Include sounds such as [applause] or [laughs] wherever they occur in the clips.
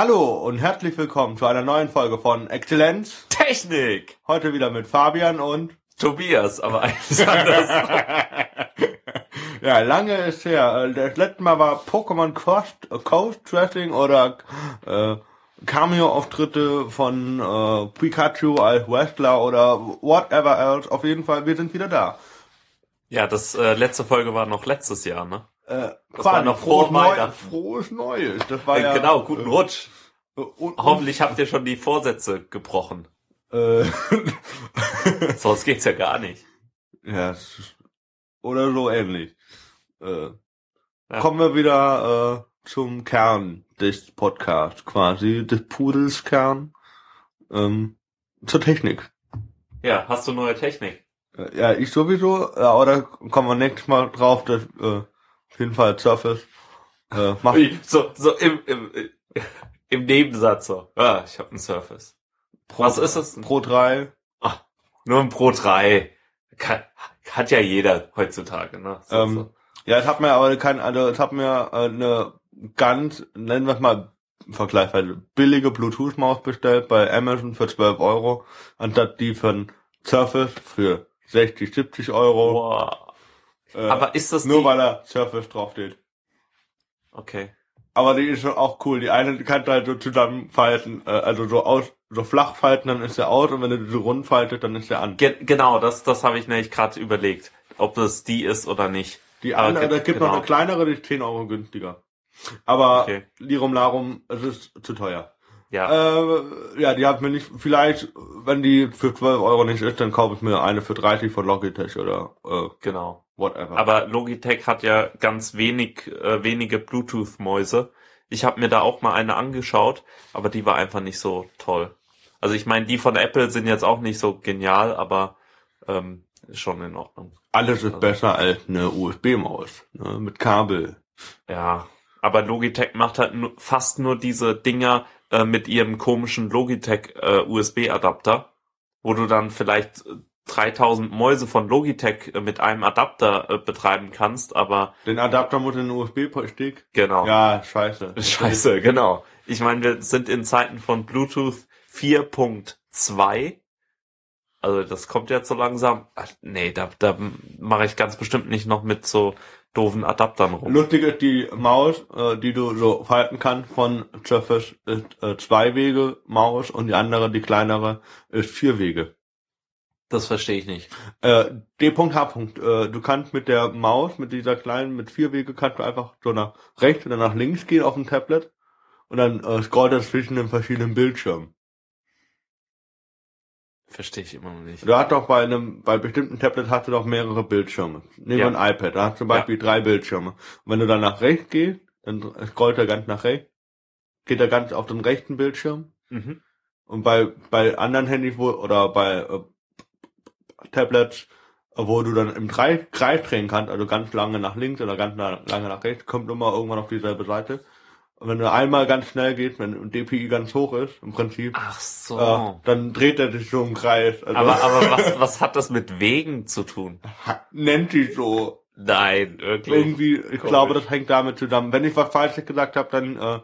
Hallo und herzlich willkommen zu einer neuen Folge von Exzellenz. Technik! Heute wieder mit Fabian und Tobias, aber eigentlich anders. [laughs] ja, lange ist her. Äh, Das letzte Mal war Pokémon Coast, Coast Dressing oder äh, Cameo-Auftritte von äh, Pikachu als Wrestler oder whatever else. Auf jeden Fall, wir sind wieder da. ja, das äh, letzte Folge war noch letztes Jahr, ne? Äh, Das war noch frohes, Neu frohes Neues. Das war Äh, ja, genau, guten äh, Rutsch. äh, und, Hoffentlich habt ihr schon die Vorsätze gebrochen. Äh, [laughs] Sonst geht's ja gar nicht. ja, oder so ähnlich. Äh, Ja. Kommen wir wieder äh, zum Kern des Podcasts, quasi des Pudels Kern. Ähm, zur Technik. Ja, hast du neue Technik? Äh, Ja, ich sowieso, ja, oder kommen wir nächstes Mal drauf, dass äh, auf jeden Fall Surface äh, macht Ui, So, so im, im, im Nebensatz so. Ja, ich habe einen Surface. Pro, Was ist es? Pro 3. Nur ein Pro 3. Kann, hat ja jeder heutzutage, ne? So, Ähm, so. Ja, es hat mir aber kein, also es hat mir äh, eine ganz, nennen wir es mal vergleichsweise billige Bluetooth-Maus bestellt bei Amazon für 12 Euro, anstatt die von Surface für 60, 70 Euro. Boah. Äh, Aber ist das nur die... weil da Surface draufsteht. Okay. Aber die ist schon auch cool. Die eine kannst du halt so zusammenfalten, äh, also so aus, so flach falten, dann ist der aus und wenn du die so rund faltet, dann ist der an. Ge genau, das, das habe ich nämlich gerade überlegt, ob das die ist oder nicht. Die andere, da gibt genau. noch eine kleinere, die ist 10 Euro günstiger. Aber Okay. Lirum Larum, es ist zu teuer. Ja, Äh, ja, die hat mir nicht, vielleicht, wenn die für 12 Euro nicht ist, dann kaufe ich mir eine für 30 von Logitech oder äh, genau. Whatever. Aber Logitech hat ja ganz wenig, äh, wenige Bluetooth-Mäuse. Ich habe mir da auch mal eine angeschaut, aber die war einfach nicht so toll. Also ich meine, die von Apple sind jetzt auch nicht so genial, aber ähm, schon in Ordnung. Alles ist also- besser als eine USB-Maus ne, mit Kabel. Ja, aber Logitech macht halt fast nur diese Dinger äh, mit ihrem komischen Logitech äh, USB-Adapter, wo du dann vielleicht äh, 3000 Mäuse von Logitech äh, mit einem Adapter äh, betreiben kannst, aber Den Adapter muss in den USB-Stick. genau. Ja, scheiße. [laughs] Scheiße, genau. Ich meine, wir sind in Zeiten von Bluetooth 4.2. Also das kommt jetzt so langsam. Ach, nee, da, da mache ich ganz bestimmt nicht noch mit so doofen Adaptern rum. Lustig ist die Maus, äh, die du so falten kannst von Surface, ist äh, zwei Wege Maus und die andere, die kleinere, ist vier Wege. Das verstehe ich nicht. Äh, D.H. Äh, du kannst mit der Maus, mit dieser kleinen, mit vier Wege, kannst du einfach so nach rechts oder nach links gehen auf dem Tablet und dann äh, scrollt das zwischen den verschiedenen Bildschirmen. Verstehe ich immer noch nicht. Du hast doch bei einem, bei bestimmten Tablet hast du doch mehrere Bildschirme. Nehmen wir Ja. ein iPad, da hast du zum Beispiel drei Bildschirme. Und wenn du dann nach rechts gehst, dann scrollt er ganz nach rechts, geht er ganz auf den rechten Bildschirm. Mhm. Und bei, bei anderen Handys wo, oder bei äh, Tablets, wo du dann im Kreis, drehen kannst, also ganz lange nach links oder ganz lange nach rechts, kommt immer irgendwann auf dieselbe Seite. Und wenn du einmal ganz schnell gehst, wenn DPI ganz hoch ist, im Prinzip, Ach so. äh, dann dreht er sich so im Kreis. Also, aber aber was, was hat das mit Wegen zu tun? nennt sich so. Nein, wirklich. Irgendwie, ich Komisch. glaube, das hängt damit zusammen. Wenn ich was Falsches gesagt habe, dann äh,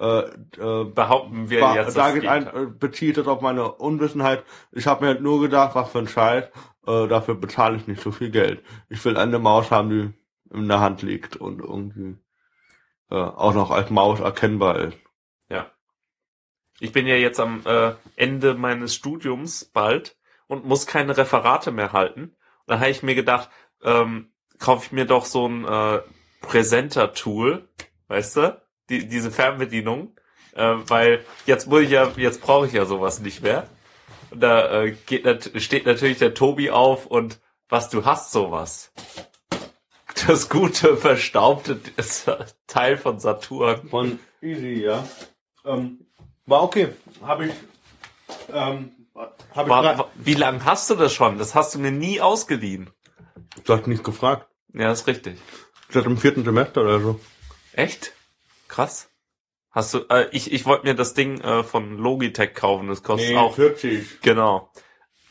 äh, äh, Behaupten wir jetzt, da das geht ein, äh, das auf meine Unwissenheit. Ich habe mir halt nur gedacht, was für ein Scheiß, äh, dafür bezahle ich nicht so viel Geld. Ich will eine Maus haben, die in der Hand liegt und irgendwie äh, auch noch als Maus erkennbar ist. Ich bin ja jetzt am äh, Ende meines Studiums bald und muss keine Referate mehr halten. Und dann habe ich mir gedacht, ähm, kaufe ich mir doch so ein äh, Präsenter-Tool, weißt du, die, diese Fernbedienung, äh, weil jetzt muss ich ja, jetzt brauche ich ja sowas nicht mehr. Und da äh, geht, steht natürlich der Tobi auf und was du hast sowas. Das gute verstaubte [laughs] Teil von Saturn. Von Easy, ja. Ähm, war okay. Habe ich, ähm, hab ich War, wie lange hast du das schon? Das hast du mir nie ausgeliehen. Du hast nicht gefragt. Ja, ist richtig. Seit dem vierten Semester oder so. Echt? Krass. Hast du, äh, ich, ich wollte mir das Ding äh, von Logitech kaufen, das kostet auch, 40. genau,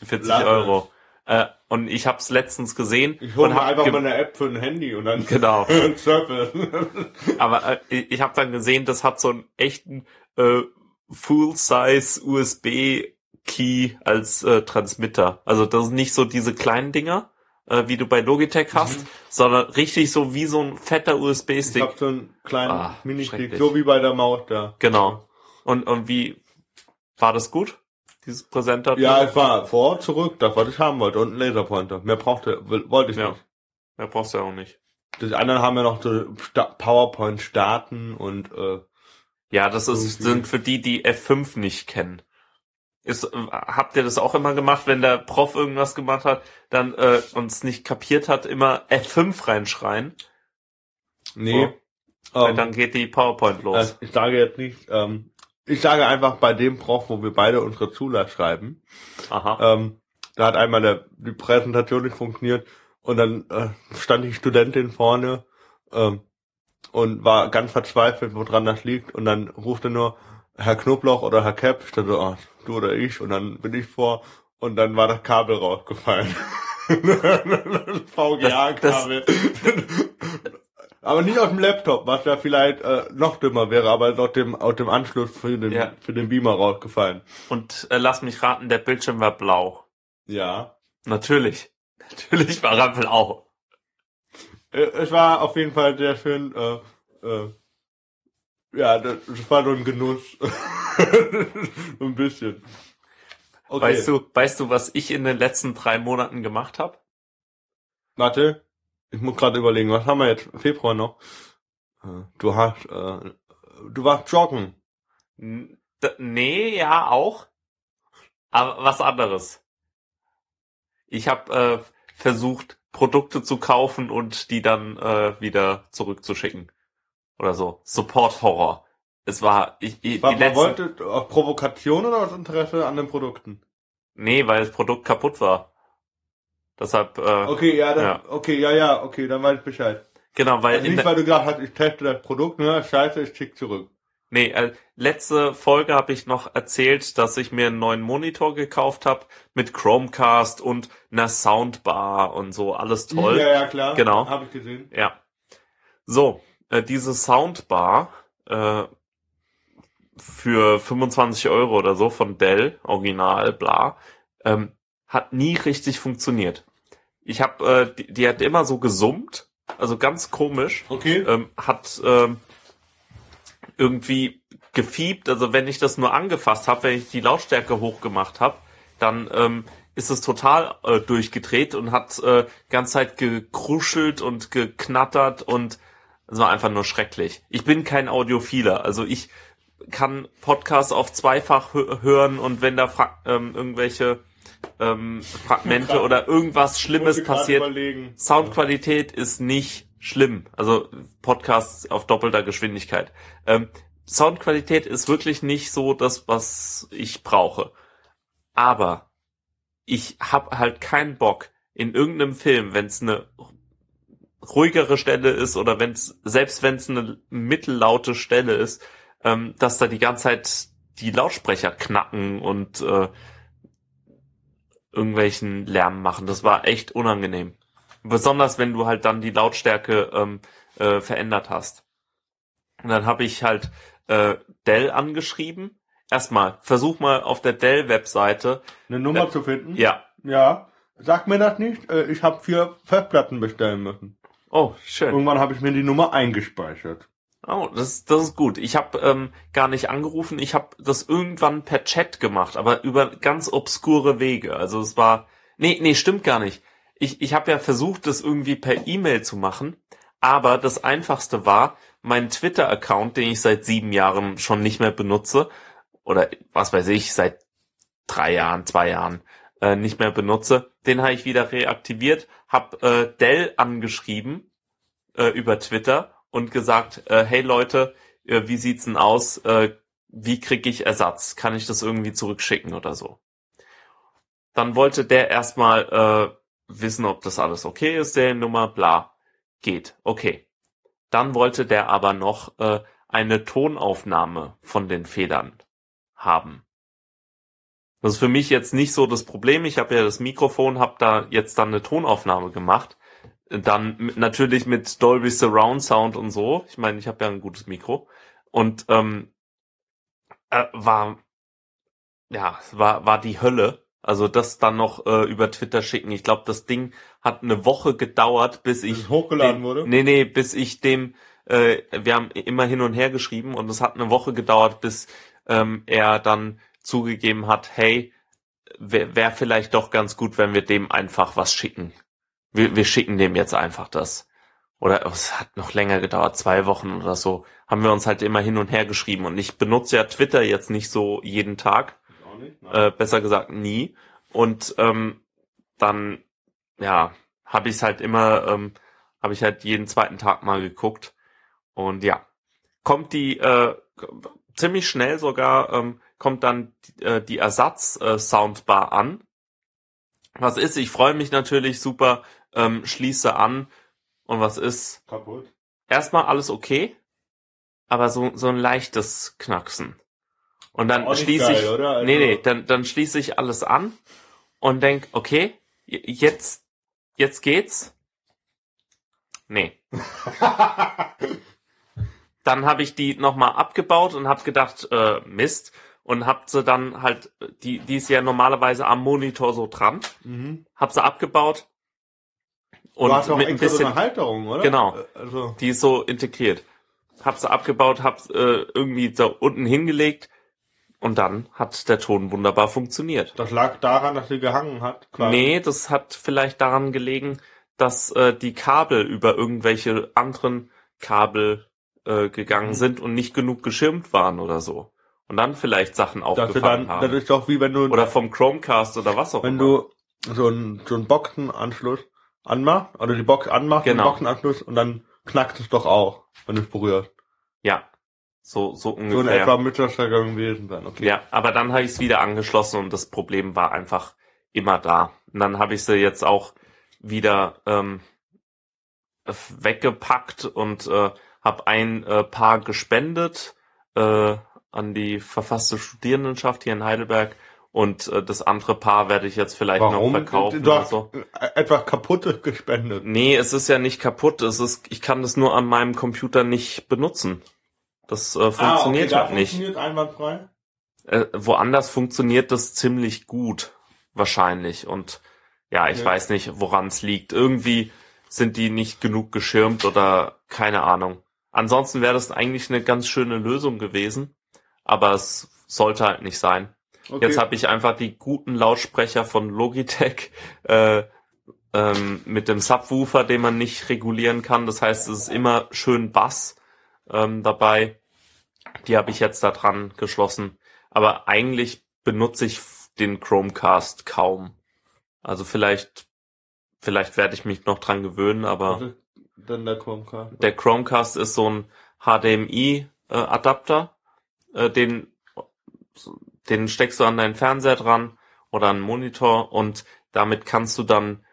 40 Lache. Euro. Äh, und ich habe es letztens gesehen Ich hole mir einfach mal eine App für ein Handy und dann Genau. [laughs] Aber äh, ich habe dann gesehen, das hat so einen echten äh, Full-Size USB-Key als äh, Transmitter. Also das sind nicht so diese kleinen Dinger, äh, wie du bei Logitech hast, sondern richtig so wie so ein fetter Ich USB-Stick. hab so einen kleinen Ah, Mini-Stick, so wie bei der Maus da. Genau. Und, und wie war das gut? Dieses Präsentator? Ja, es war vor, zurück, das, was ich haben wollte. Und ein Laserpointer. Mehr brauchte, wollte ich Ja. nicht. Ja, brauchst du ja auch nicht. Die anderen haben ja noch so PowerPoint starten und äh, Ja, das ist, sind für die, die F5 nicht kennen. Ist, habt ihr das auch immer gemacht, wenn der Prof irgendwas gemacht hat, dann äh, uns nicht kapiert hat, immer F5 reinschreien? nee. Weil Ähm, dann geht die PowerPoint los. äh, ich sage jetzt nicht, ähm, ich sage einfach bei dem Prof, wo wir beide unsere Zula schreiben, Aha. ähm, da hat einmal der, die Präsentation nicht funktioniert und dann äh, stand die Studentin vorne ähm, und war ganz verzweifelt, woran das liegt und dann rufte nur Herr Knoblauch oder Herr Cap, ich dachte, oh, du oder ich und dann bin ich vor und dann war das Kabel rausgefallen. [laughs] VGA-Kabel. aber nicht aus dem Laptop, was ja vielleicht äh, noch dümmer wäre, aber aus dem, aus dem Anschluss für den, Ja. für den Beamer rausgefallen. Und äh, lass mich raten, der Bildschirm war blau. Ja. Natürlich. [laughs] Natürlich war er blau. Äh, Es war auf jeden Fall sehr schön, äh, äh, ja, das, war so ein Genuss. [laughs] ein bisschen. Okay, Weißt du, weißt du, was ich in den letzten drei Monaten gemacht habe? warte, ich muss gerade überlegen, was haben wir jetzt? Februar noch? Äh, Du hast, äh, du warst joggen. Nee, ja, auch. Aber was anderes. Ich habe äh, versucht, Produkte zu kaufen und die dann äh, wieder zurückzuschicken. Oder so. Support Horror. Es war, ich, ich, Was die man letzten, wollte, aus Provokation oder aus Interesse an den Produkten? nee, weil das Produkt kaputt war. Deshalb, äh, Okay, ja, dann, Ja. okay, ja, ja, okay, dann weiß ich Bescheid. genau, weil Also nicht, weil du gesagt hast, ich teste das Produkt, ne, scheiße, ich schick zurück. Nee, äh, letzte Folge habe ich noch erzählt, dass ich mir einen neuen Monitor gekauft habe mit Chromecast und einer Soundbar und so, alles toll. Ja, ja, klar. Genau. Habe ich gesehen. Ja. So, äh, diese Soundbar äh, für 25 Euro oder so von Dell, Original, bla, ähm, hat nie richtig funktioniert. Ich habe, äh, die, die hat immer so gesummt, also ganz komisch Okay. ähm, hat ähm, irgendwie gefiebt. Also wenn ich das nur angefasst habe, wenn ich die Lautstärke hochgemacht habe, dann ähm, ist es total äh, durchgedreht und hat äh, ganze Zeit gekruschelt und geknattert und es war einfach nur schrecklich. Ich bin kein Audiophiler, also ich kann Podcasts auf zweifach hö hören und wenn da fra ähm, irgendwelche ähm, Fragmente oder irgendwas Schlimmes passiert, Überlegen. Soundqualität ist nicht schlimm. Also Podcasts auf doppelter Geschwindigkeit. Ähm, Soundqualität ist wirklich nicht so das, was ich brauche. Aber ich habe halt keinen Bock in irgendeinem Film, wenn es eine ruhigere Stelle ist oder wenn es selbst wenn es eine mittellaute Stelle ist, ähm, dass da die ganze Zeit die Lautsprecher knacken und äh, irgendwelchen Lärm machen. Das war echt unangenehm. Besonders wenn du halt dann die Lautstärke ähm, äh, verändert hast. Und dann habe ich halt äh, Dell angeschrieben. Erstmal, versuch mal auf der Dell-Webseite. Eine Nummer Ja. zu finden? Ja. Ja. Sag mir das nicht. Äh, Ich habe vier Festplatten bestellen müssen. Oh, schön. Irgendwann habe ich mir die Nummer eingespeichert. Oh, das, das ist gut. Ich habe ähm, gar nicht angerufen. Ich habe das irgendwann per Chat gemacht, aber über ganz obskure Wege. Also es war, nee, nee, stimmt gar nicht. Ich, ich habe ja versucht, das irgendwie per E-Mail zu machen, aber das Einfachste war, mein Twitter-Account, den ich seit sieben Jahren schon nicht mehr benutze, oder was weiß ich, seit drei Jahren, zwei Jahren äh, nicht mehr benutze, den habe ich wieder reaktiviert, habe äh, Dell angeschrieben äh, über Twitter und gesagt, äh, hey Leute, äh, wie sieht's denn aus? Äh, wie krieg ich Ersatz? Kann ich das irgendwie zurückschicken oder so? Dann wollte der erstmal äh, wissen, ob das alles okay ist, der Nummer, bla. Geht, okay. Dann wollte der aber noch äh, eine Tonaufnahme von den Federn haben. Das ist für mich jetzt nicht so das Problem. Ich habe ja das Mikrofon, habe da jetzt dann eine Tonaufnahme gemacht. Dann natürlich mit Dolby Surround Sound und so. Ich meine, ich habe ja ein gutes Mikro. Und ähm, äh, war ja, war, war die Hölle. Also das dann noch äh, über Twitter schicken. Ich glaube, das Ding hat eine Woche gedauert, bis Bis ich es hochgeladen dem, wurde? Nee, nee, bis ich dem äh, wir haben immer hin und her geschrieben und es hat eine Woche gedauert, bis ähm, er dann zugegeben hat, hey, wäre wär vielleicht doch ganz gut, wenn wir dem einfach was schicken. Wir, wir schicken dem jetzt einfach das. Oder es hat noch länger gedauert, zwei Wochen oder so, haben wir uns halt immer hin und her geschrieben. Und ich benutze ja Twitter jetzt nicht so jeden Tag, nicht? Äh, besser gesagt nie. Und ähm, dann, ja, habe ich es halt immer, ähm, habe ich halt jeden zweiten Tag mal geguckt. Und ja, kommt die äh, ziemlich schnell sogar, ähm, kommt dann äh, die Ersatz-Soundbar an. Was ist? Ich freue mich natürlich super, ähm, schließe an. Und was ist? Kaputt. Erstmal alles okay, aber so, so ein leichtes Knacksen. Und dann Auch schließe geil, ich, oder? Also- nee, nee, dann, dann schließe ich alles an und denk, okay, jetzt, jetzt geht's. Nee. [laughs] Dann habe ich die nochmal abgebaut und habe gedacht, äh, Mist. Und hab sie dann halt, die, die ist ja normalerweise am Monitor so dran, mhm. hab sie abgebaut und mit ein so bisschen, eine Halterung, oder? Genau. Äh, Also, die ist so integriert. Hab sie abgebaut, hab äh, irgendwie da unten hingelegt und dann hat der Ton wunderbar funktioniert. das lag daran, dass sie gehangen hat. quasi. Nee, das hat vielleicht daran gelegen, dass äh, die Kabel über irgendwelche anderen Kabel äh, gegangen Mhm. sind und nicht genug geschirmt waren oder so. Und dann vielleicht Sachen aufgefangen dann, das haben. ist doch wie wenn du, Oder vom Chromecast oder was auch wenn immer. du so einen, so einen Boxenanschluss anmachst, oder die Box anmachst, Genau. den Boxenanschluss, und dann knackt es doch auch, wenn du es berührst. Ja, so, so So in ungefähr. etwa das ja gewesen sein, okay. Ja, aber dann habe ich es wieder angeschlossen und das Problem war einfach immer da. Und dann habe ich sie jetzt auch wieder ähm, weggepackt und äh, habe ein äh, Paar gespendet äh, an die verfasste Studierendenschaft hier in Heidelberg und äh, das andere Paar werde ich jetzt vielleicht Warum? noch verkaufen du oder hast so. äh, etwas Kaputtes gespendet. Nee, es ist ja nicht kaputt. Es ist, ich kann das nur an meinem Computer nicht benutzen. Das äh, funktioniert ah, okay, halt da nicht. funktioniert einwandfrei. Äh, woanders funktioniert das ziemlich gut, wahrscheinlich. Und ja, ich Ja. weiß nicht, woran es liegt. Irgendwie sind die nicht genug geschirmt oder keine Ahnung. Ansonsten wäre das eigentlich eine ganz schöne Lösung gewesen, aber es sollte halt nicht sein. Okay. Jetzt habe ich einfach die guten Lautsprecher von Logitech äh, ähm, mit dem Subwoofer, den man nicht regulieren kann. Das heißt, es ist immer schön Bass ähm, dabei. Die habe ich jetzt da dran geschlossen. Aber eigentlich benutze ich den Chromecast kaum. Also vielleicht, vielleicht werde ich mich noch dran gewöhnen, aber denn der Chromecast? der Chromecast ist so ein HDMI-Adapter, äh, den, den steckst du an deinen Fernseher dran oder an einen Monitor und damit kannst du dann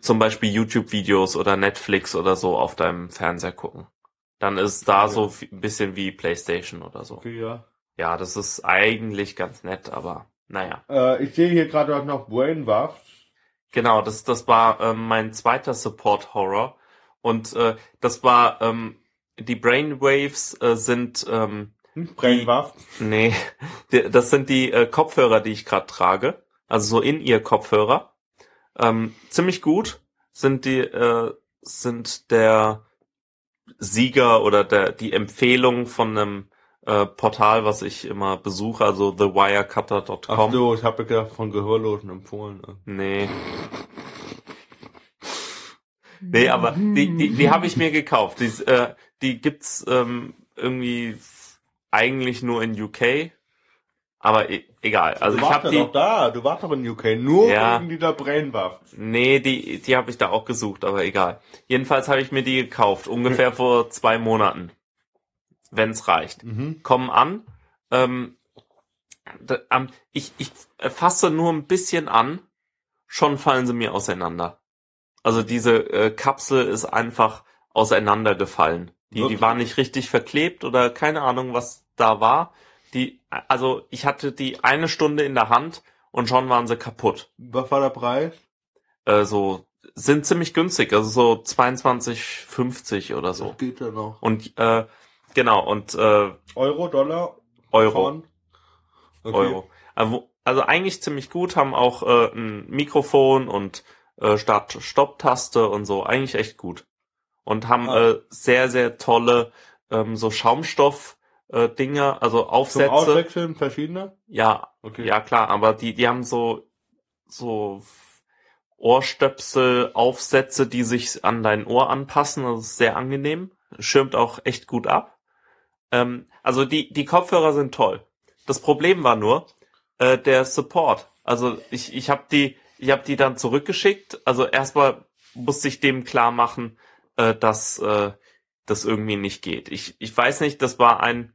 zum Beispiel YouTube-Videos oder Netflix oder so auf deinem Fernseher gucken. Dann ist da Okay. so ein bisschen wie PlayStation oder so. Okay, ja. Ja, das ist eigentlich ganz nett, aber naja. Äh, ich sehe hier gerade noch Brainwaft. Genau, das, das war ähm, mein zweiter Support-Horror. Und äh, das war, ähm, die Brainwaves äh, sind, ähm, Brainwaft. nee, das sind die äh, Kopfhörer, die ich gerade trage. Also so in ihr Kopfhörer. Ähm, ziemlich gut sind die, äh, sind der Sieger oder der, die Empfehlung von einem äh, Portal, was ich immer besuche, also Ach thewirecutter.com. so, ich habe gedacht von Gehörlosen empfohlen. äh. Nee. Nee, aber die, die, die habe ich mir gekauft. Die, äh, die gibt's ähm, irgendwie eigentlich nur in UK. Aber e egal. Also du ich habe die. doch da, du warst doch in UK, nur Ja. wegen dieser Brainwaft. Nee, die, die habe ich da auch gesucht, aber egal. Jedenfalls habe ich mir die gekauft, ungefähr [laughs] vor zwei Monaten. Wenn's reicht. Mhm. kommen an. Ähm, da, ähm, ich, ich fasse nur ein bisschen an, schon fallen sie mir auseinander. Also diese äh, Kapsel ist einfach auseinandergefallen. Die, die Wirklich? war nicht richtig verklebt oder keine Ahnung, was da war. Die, also ich hatte die eine Stunde in der Hand und schon waren sie kaputt. Was war der Preis? Äh, so sind ziemlich günstig, also so 22,50 oder so. Das geht ja noch. Und äh, genau und äh, Euro, Dollar, Euro? Okay. Euro. Also, also eigentlich ziemlich gut, haben auch äh, ein Mikrofon und äh, Start-Stopp-Taste und so, eigentlich echt gut. Und haben Ah. äh, sehr, sehr tolle ähm, so Schaumstoff äh, Dinger, also Zum Aufsätze. Auswechseln verschiedene? Ja, Okay. ja klar, aber die, die haben so, so Ohrstöpsel, Aufsätze, die sich an dein Ohr anpassen. Das ist sehr angenehm. Schirmt auch echt gut ab. Ähm, also die, die Kopfhörer sind toll. Das Problem war nur, äh, der Support. Also ich, ich habe die, ich habe die dann zurückgeschickt. Also erstmal musste ich dem klar machen, äh, dass äh, das irgendwie nicht geht. Ich, ich weiß nicht, das war ein,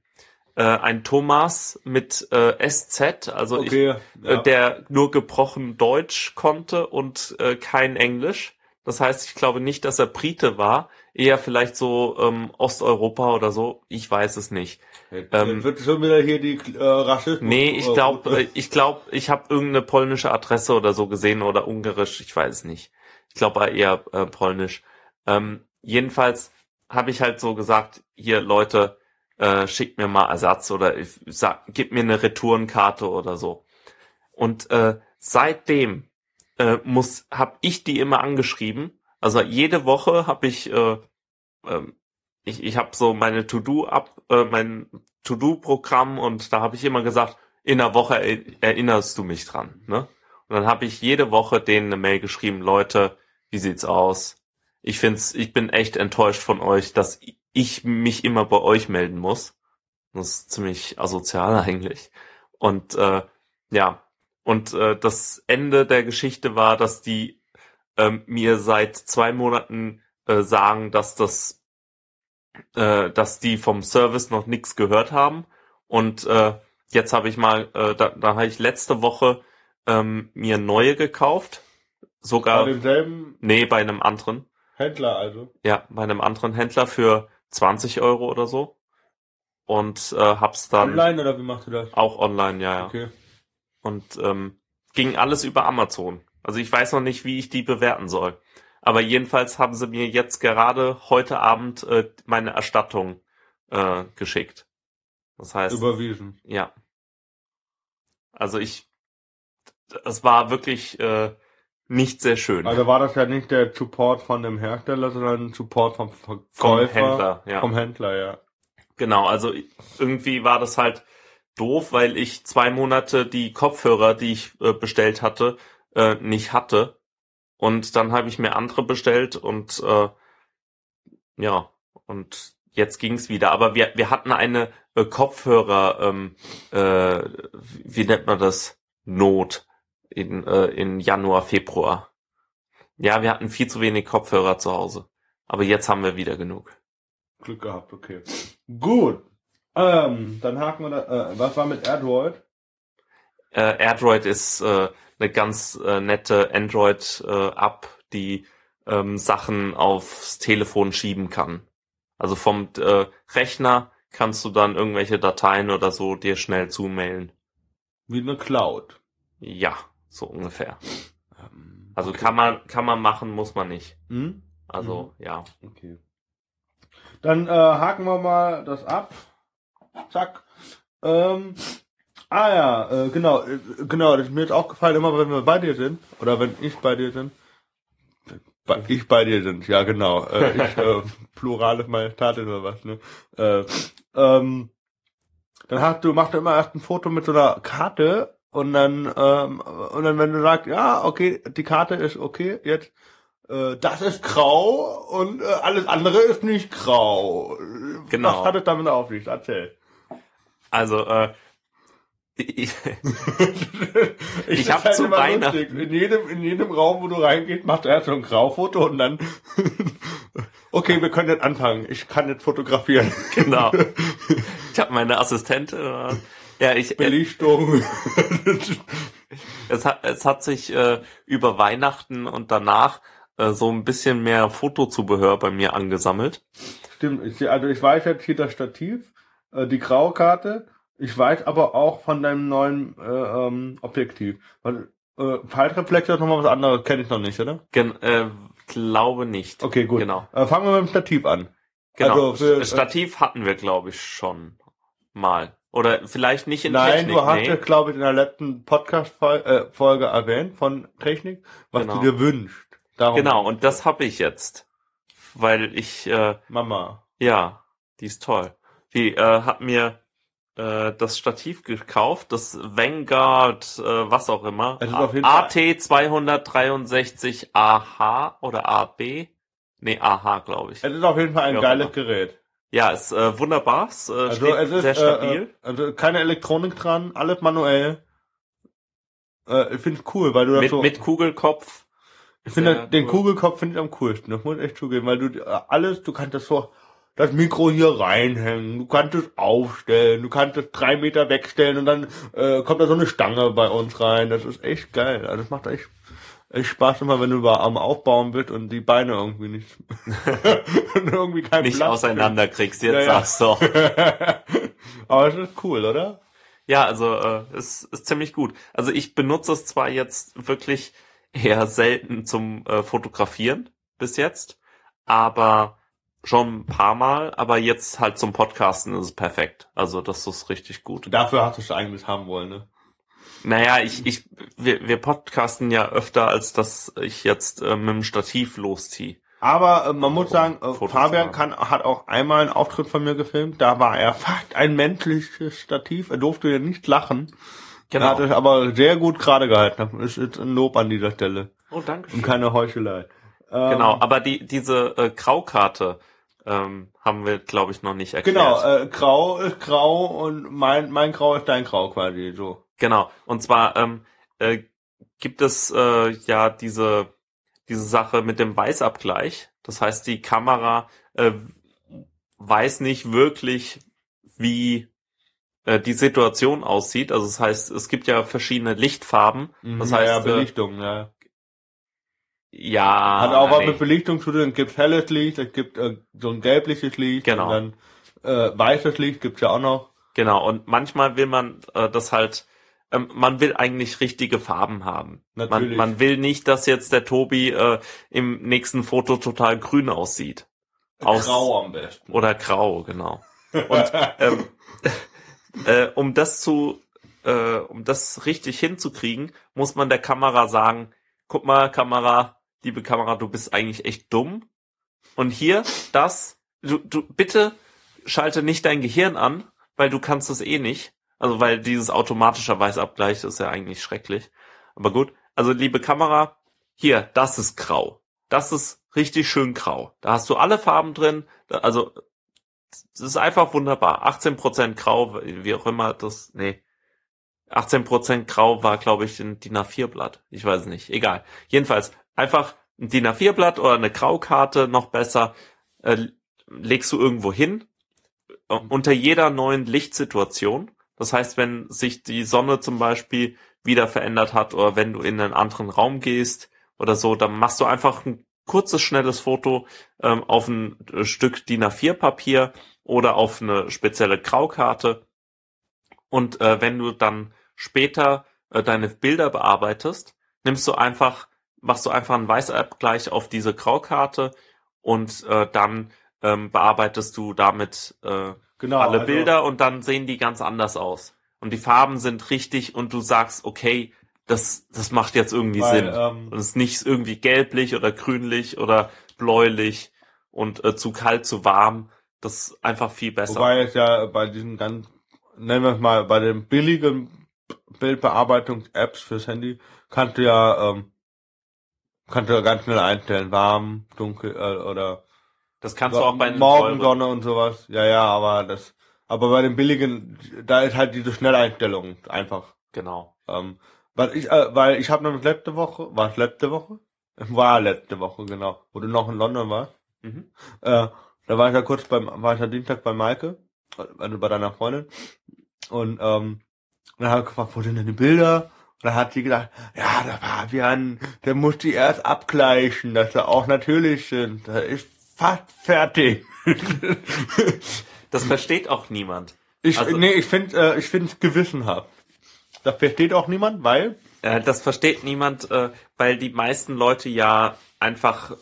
äh, ein Thomas mit äh, SZ, also ich, Okay, ja. äh, der nur gebrochen Deutsch konnte und äh, kein Englisch. Das heißt, ich glaube nicht, dass er Brite war, eher vielleicht so ähm, Osteuropa oder so. Ich weiß es nicht. Jetzt, ähm, wird schon wieder hier die äh, Rassismus. Nee, ich äh, glaube, ich glaube, ich habe irgendeine polnische Adresse oder so gesehen oder ungarisch, ich weiß es nicht. Ich glaube eher äh, polnisch. Ähm, jedenfalls habe ich halt so gesagt, hier Leute, äh, schickt mir mal Ersatz oder gib mir eine Retourenkarte oder so. Und äh, seitdem äh, muss habe ich die immer angeschrieben. Also jede Woche habe ich äh, ähm, ich, ich habe so meine To-Do ab äh, mein To-Do-Programm und da habe ich immer gesagt, in einer Woche er erinnerst du mich dran, ne? Und dann habe ich jede Woche denen eine Mail geschrieben, Leute, wie sieht's aus? Ich find's, ich bin echt enttäuscht von euch, dass ich mich immer bei euch melden muss. Das ist ziemlich asozial [laughs] eigentlich. Und äh, ja, und äh, das Ende der Geschichte war, dass die ähm, mir seit zwei Monaten äh, sagen, dass das, äh, dass die vom Service noch nichts gehört haben. Und äh, jetzt habe ich mal, äh, da, da habe ich letzte Woche ähm, mir neue gekauft. Bei Sogar, demselben nee, bei einem anderen. Händler also. Ja, bei einem anderen Händler für 20 Euro oder so. Und äh, hab's dann Online oder wie macht ihr das? auch online, ja, ja. Okay. Und ähm, ging alles über Amazon. Also ich weiß noch nicht, wie ich die bewerten soll. Aber jedenfalls haben sie mir jetzt gerade heute Abend äh, meine Erstattung äh, geschickt. Das heißt, Überwiesen. ja. Also ich, es war wirklich äh, nicht sehr schön. Also war das ja nicht der Support von dem Hersteller, sondern Support vom Verkäufer. vom Händler, ja. Vom Händler, ja. Genau, also irgendwie war das halt doof, weil ich zwei Monate die Kopfhörer, die ich äh, bestellt hatte, äh, nicht hatte. Und dann habe ich mir andere bestellt und äh, ja, und jetzt ging's wieder. Aber wir, wir hatten eine äh, Kopfhörer, ähm, äh, wie nennt man das? Not in, äh, in Januar, Februar. Ja, wir hatten viel zu wenig Kopfhörer zu Hause. Aber jetzt haben wir wieder genug. Glück gehabt, okay. Gut. Ähm, dann haken wir da, äh, was war mit Android? Äh, AirDroid ist äh, eine ganz äh, nette Android-App, die ähm, Sachen aufs Telefon schieben kann. Also vom äh, Rechner kannst du dann irgendwelche Dateien oder so dir schnell zumailen. Wie eine Cloud. Ja, so ungefähr. Ähm, Also okay. kann man kann man machen, muss man nicht. Hm? Also ja. Okay. Dann äh, haken wir mal das ab. Zack. Ähm, ah ja, äh, genau, äh, genau, das ist mir jetzt aufgefallen, immer wenn wir bei dir sind, oder wenn ich bei dir bin, bei, ich bei dir sind, ja genau, äh, ich, äh, [laughs] plurale Majestatis oder was, ne? Äh, ähm, dann hast du, machst du immer erst ein Foto mit so einer Karte und dann, ähm, und dann wenn du sagst, ja, okay, die Karte ist okay, jetzt äh, das ist grau und äh, alles andere ist nicht grau. Genau. Was hat es damit auf sich? Erzähl. Also äh, ich, ich [laughs] hab find's zu immer Weihnachten- lustig. In jedem, in jedem Raum, wo du reingehst, macht er so ein Graufoto und dann [laughs] Okay, wir können jetzt anfangen. Ich kann jetzt fotografieren. genau. [laughs] Ich habe meine Assistentin. Ja, ich äh, Belichtung. [laughs] es hat es hat sich äh, über Weihnachten und danach äh, so ein bisschen mehr Fotozubehör bei mir angesammelt. Stimmt. Ich, also ich weiß jetzt hier das Stativ, äh, die Graukarte. Ich weiß aber auch von deinem neuen äh, ähm, Objektiv. Weil, äh, Faltreflektor ist nochmal was anderes, kenne ich noch nicht, oder? Gen äh, glaube nicht. Okay, gut. Genau. Äh, fangen wir mit dem Stativ an. Genau. Also für- Stativ hatten wir, glaube ich, schon mal. Oder vielleicht nicht in Nein, Technik. du hast ja, nee. glaube ich, in der letzten Podcast-Folge äh, Folge erwähnt von Technik, was Genau. du dir wünschst. Darum Genau, und das habe ich jetzt. Weil ich, äh, Mama. ja, die ist toll. Die äh, hat mir äh, das Stativ gekauft, das Vanguard, äh, was auch immer. Es ist auf jeden Fall- AT 263 AH oder AB? Nee, AH, glaube ich. Es ist auf jeden Fall ein geiles. Gerät. Ja, ist äh, wunderbar, es äh, Also es ist sehr stabil. Äh, also keine Elektronik dran, alles manuell. Äh, ich finde es cool, weil du das mit, so. mit Kugelkopf. ich finde den cool. Kugelkopf finde ich am coolsten. Das muss ich echt zugeben, weil du äh, alles, du kannst das so das Mikro hier reinhängen, du kannst es aufstellen, du kannst es drei Meter wegstellen und dann äh, kommt da so eine Stange bei uns rein. Das ist echt geil. Also das macht echt, echt Spaß immer, wenn du über am Aufbauen bist und die Beine irgendwie nicht [laughs] und irgendwie kein nicht Platz auseinanderkriegst, jetzt Ja, sagst du. [laughs] Aber es ist cool, oder? Ja, also äh, es ist ziemlich gut. Also ich benutze es zwar jetzt wirklich eher selten zum äh, Fotografieren bis jetzt, aber schon ein paar Mal, aber jetzt halt zum Podcasten ist es perfekt. Also das ist richtig gut. Dafür hast du es eigentlich haben wollen, ne? Naja, ich, ich, wir, wir podcasten ja öfter, als dass ich jetzt äh, mit dem Stativ losziehe. Aber äh, man muss sagen, äh, Fabian kann, hat auch einmal einen Auftritt von mir gefilmt. Da war er [laughs] fast ein menschliches Stativ. Er durfte ja nicht lachen. Er hat es aber sehr gut gerade gehalten. Das ist jetzt ein Lob an dieser Stelle. Oh, danke Und keine Heuchelei. Ähm, Genau, aber die, diese äh, Graukarte ähm, haben wir, glaube ich, noch nicht erklärt. Genau, äh, grau ist grau und mein, mein Grau ist dein Grau quasi, so. Genau. Und zwar ähm, äh, gibt es äh, ja diese diese Sache mit dem Weißabgleich. Das heißt, die Kamera äh, weiß nicht wirklich, wie äh, die Situation aussieht. Also das heißt, es gibt ja verschiedene Lichtfarben. Das Mhm, heißt, ja, äh, Belichtung, ja. ja, Hat auch was nee. mit Belichtung zu tun. Es gibt helles Licht, es gibt äh, so ein gelbliches Licht. Genau. Und dann äh, weißes Licht gibt's ja auch noch. Genau. Und manchmal will man äh, das halt. Ähm, man will eigentlich richtige Farben haben. Man, Natürlich. man will nicht, dass jetzt der Tobi äh, im nächsten Foto total grün aussieht. Aus- Grau am besten. Oder grau, genau. Und ähm, [laughs] äh, um das zu, äh, um das richtig hinzukriegen, muss man der Kamera sagen, guck mal, Kamera, liebe Kamera, du bist eigentlich echt dumm. Und hier, das, du, du, bitte schalte nicht dein Gehirn an, weil du kannst es eh nicht. Also, weil dieses automatische Weißabgleich ist ja eigentlich schrecklich. Aber gut. Also, liebe Kamera, hier, das ist grau. Das ist richtig schön grau. Da hast du alle Farben drin. Also, es ist einfach wunderbar. 18% grau, wie auch immer das, nee. 18% grau war, glaube ich, ein DIN A4-Blatt. Ich weiß nicht. Egal. Jedenfalls, einfach ein DIN A4-Blatt oder eine Graukarte, noch besser, äh, legst du irgendwo hin, äh, unter jeder neuen Lichtsituation. Das heißt, wenn sich die Sonne zum Beispiel wieder verändert hat oder wenn du in einen anderen Raum gehst oder so, dann machst du einfach ein kurzes, schnelles Foto ähm, auf ein äh, Stück DIN A4 Papier oder auf eine spezielle Graukarte. Und äh, wenn du dann später äh, deine Bilder bearbeitest, nimmst du einfach, machst du einfach einen Weißabgleich auf diese Graukarte und äh, dann ähm, bearbeitest du damit äh, genau, alle also, Bilder und dann sehen die ganz anders aus. Und die Farben sind richtig und du sagst, okay, das, das macht jetzt irgendwie weil, Sinn. Ähm, Und es ist nicht irgendwie gelblich oder grünlich oder bläulich und äh, zu kalt, zu warm. Das ist einfach viel besser. wobei es ja bei diesen ganz, nennen wir es mal, bei den billigen Bildbearbeitungs-Apps fürs Handy, kannst du ja, ähm, kannst du ja ganz schnell einstellen, warm, dunkel, äh, oder das kannst du auch bei Morgensonne und sowas. Ja, ja, aber das, aber bei den billigen, da ist halt diese Schnelleinstellung einfach. Genau. Ähm, weil ich, äh, weil ich habe nämlich letzte Woche, war es letzte Woche? War letzte Woche, genau, wo du noch in London warst. Mhm. Äh, da war ich ja kurz beim, war ich ja Dienstag bei Maike, also bei deiner Freundin. Und ähm, dann habe ich gefragt, wo sind denn die Bilder? Und dann hat sie gesagt, ja, der Fabian, der muss die erst abgleichen, dass sie auch natürlich sind. Da ist fertig. Das versteht auch niemand. Ich, Also- nee, ich finde, äh, ich finde es gewissenhaft. Das versteht auch niemand, weil Äh, das versteht niemand, äh, weil die meisten Leute ja einfach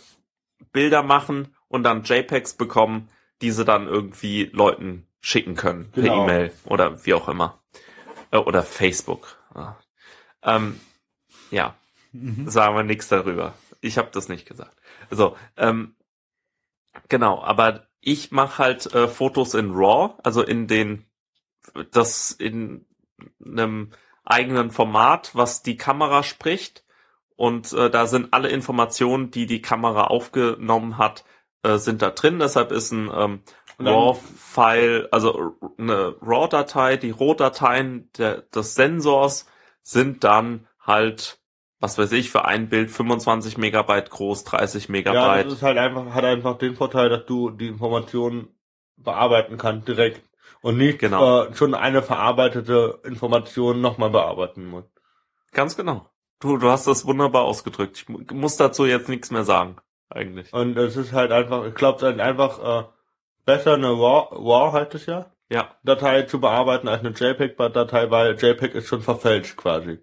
Bilder machen und dann JPEGs bekommen, die sie dann irgendwie Leuten schicken können per Genau. E-Mail oder wie auch immer. Äh, oder Facebook. Ja, ähm, ja. sagen wir nichts darüber. Ich habe das nicht gesagt. So, ähm, genau, aber ich mache halt äh, Fotos in RAW, also in den das in einem eigenen Format, was die Kamera spricht. Und äh, da sind alle Informationen, die die Kamera aufgenommen hat, äh, sind da drin. Deshalb ist ein ähm, RAW-File, also eine RAW-Datei, die Rohdateien der, des Sensors sind dann halt, was weiß ich, für ein Bild 25 Megabyte groß, 30 ja, Megabyte. das ist halt einfach, hat einfach den Vorteil, dass du die Informationen bearbeiten kannst direkt und nicht Genau. äh, schon eine verarbeitete Information nochmal bearbeiten musst. Ganz genau. Du, du hast das wunderbar ausgedrückt. Ich mu- muss dazu jetzt nichts mehr sagen, eigentlich. Und es ist halt einfach, ich glaube, es ist halt einfach äh, besser eine RAW, RAW heißt es ja, Ja, Datei zu bearbeiten als eine JPEG-Datei, weil JPEG ist schon verfälscht quasi.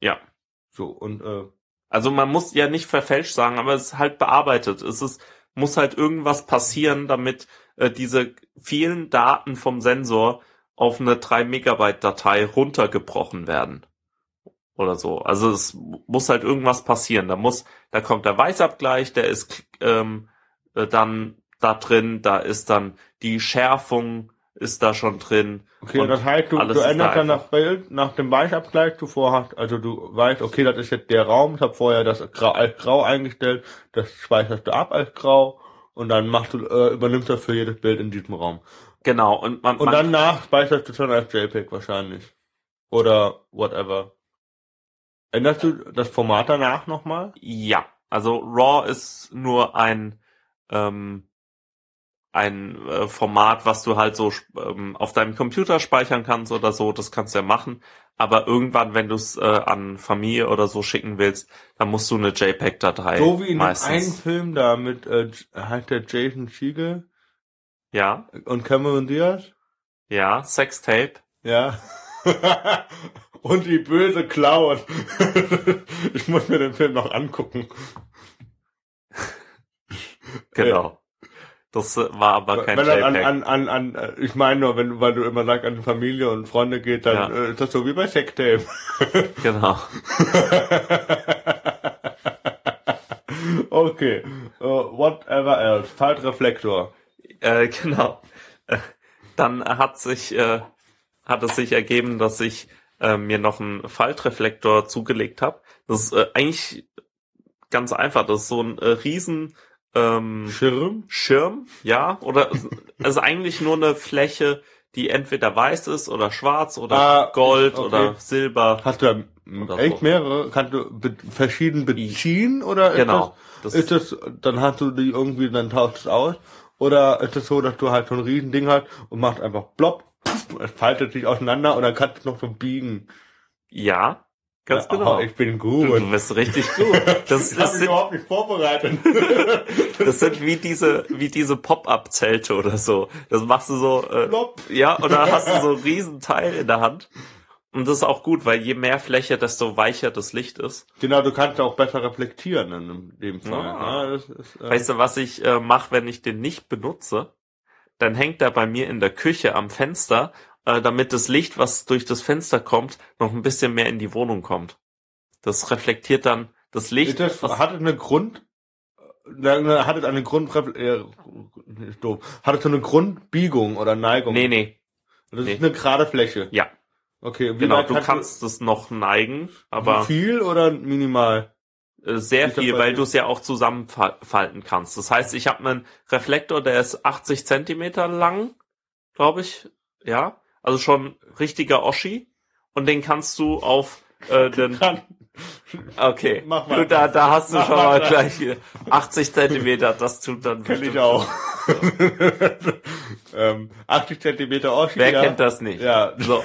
ja. So, und äh, Also man muss ja nicht verfälscht sagen, aber es ist halt bearbeitet. Es ist, muss halt irgendwas passieren, damit äh, diese vielen Daten vom Sensor auf eine 3 Megabyte Datei runtergebrochen werden. Oder so. Also es muss halt irgendwas passieren. Da muss, da kommt der Weißabgleich, der ist ähm, äh, dann da drin, da ist dann die Schärfung ist da schon drin. Okay, Und das heißt, du, du änderst da dann nach Bild, nach dem Weißabgleich, du vorhast, also du weißt, okay, das ist jetzt der Raum, ich habe vorher das grau, als grau eingestellt, das speicherst du ab als grau und dann machst du, äh, übernimmst das für jedes Bild in diesem Raum. Genau. Und man, Und man danach speicherst du schon als JPEG wahrscheinlich. Oder whatever. Änderst du das Format danach nochmal? Ja, also RAW ist nur ein ähm, ein äh, Format, was du halt so ähm, auf deinem Computer speichern kannst oder so. Das kannst du ja machen. Aber irgendwann, wenn du es äh, an Familie oder so schicken willst, dann musst du eine JPEG-Datei So wie in meistens. Film da mit, äh, heißt der Jason Siegel Ja, und Cameron Diaz? ja, Sextape. Ja. [laughs] Und die böse Clown. [laughs] ich muss mir den Film noch angucken. [laughs] Genau. Das war aber kein Wenn an, JPEG. an, an, an, äh, ich meine nur, wenn, weil du immer sagst, an Familie und Freunde geht, dann Ja. äh, ist das so wie bei Sextape. [laughs] Genau. [laughs] okay. Uh, whatever else. Faltreflektor. Äh, genau. Äh, Dann hat sich, äh, hat es sich ergeben, dass ich äh, mir noch einen Faltreflektor zugelegt habe. Das ist äh, eigentlich ganz einfach. Das ist so ein äh, riesen ähm, Schirm? Schirm, ja, oder ist eigentlich nur eine Fläche, die entweder weiß ist oder schwarz oder Ah, Gold okay. oder Silber. Hast du da echt so. mehrere? Kannst du be verschieden beziehen? Oder ist Genau. Das, Das, ist das, dann hast du die irgendwie, dann tauscht es aus? Oder ist es so, dass du halt so ein Riesending hast und machst einfach plopp, es faltet sich auseinander und dann kannst du noch so biegen. ja, ganz Ja, genau. oh, ich bin du, gut. du bist richtig gut. [laughs] Das, Ich das habe überhaupt nicht vorbereitet. [laughs] Das sind wie diese, wie diese Pop-up-Zelte oder so. Das machst du so, äh, ja, oder hast du so [laughs] ein Riesenteil in der Hand. Und das ist auch gut, weil je mehr Fläche, desto weicher das Licht ist. genau, du kannst auch besser reflektieren in dem Fall. Ah. Ja, das ist, äh, Weißt du, was ich äh, mache, wenn ich den nicht benutze? Dann hängt er bei mir in der Küche am Fenster, äh, damit das Licht, was durch das Fenster kommt, noch ein bisschen mehr in die Wohnung kommt. Das reflektiert dann das Licht. das, hat eine Grund, äh, hat es eine Grund, äh, ist doof. Hat es so eine Grundbiegung oder Neigung? nee, nee, Das nee. ist eine gerade Fläche. ja, Okay, wie genau. Du kannst es noch neigen, aber viel oder minimal? Äh, Sehr viel, weil du es ja auch zusammenfalten kannst. Das heißt, ich habe einen Reflektor, der ist 80 Zentimeter lang, glaube ich. Ja, also schon richtiger Oschi. Und den kannst du auf äh, den. Okay, Mach mal. Du, da, da hast du Mach schon mal mal gleich wieder 80 Zentimeter. Das tut dann Kenn ich auch. schon. [laughs] ähm, 80 Zentimeter Oschi. Wer ja. kennt das nicht? Ja. So.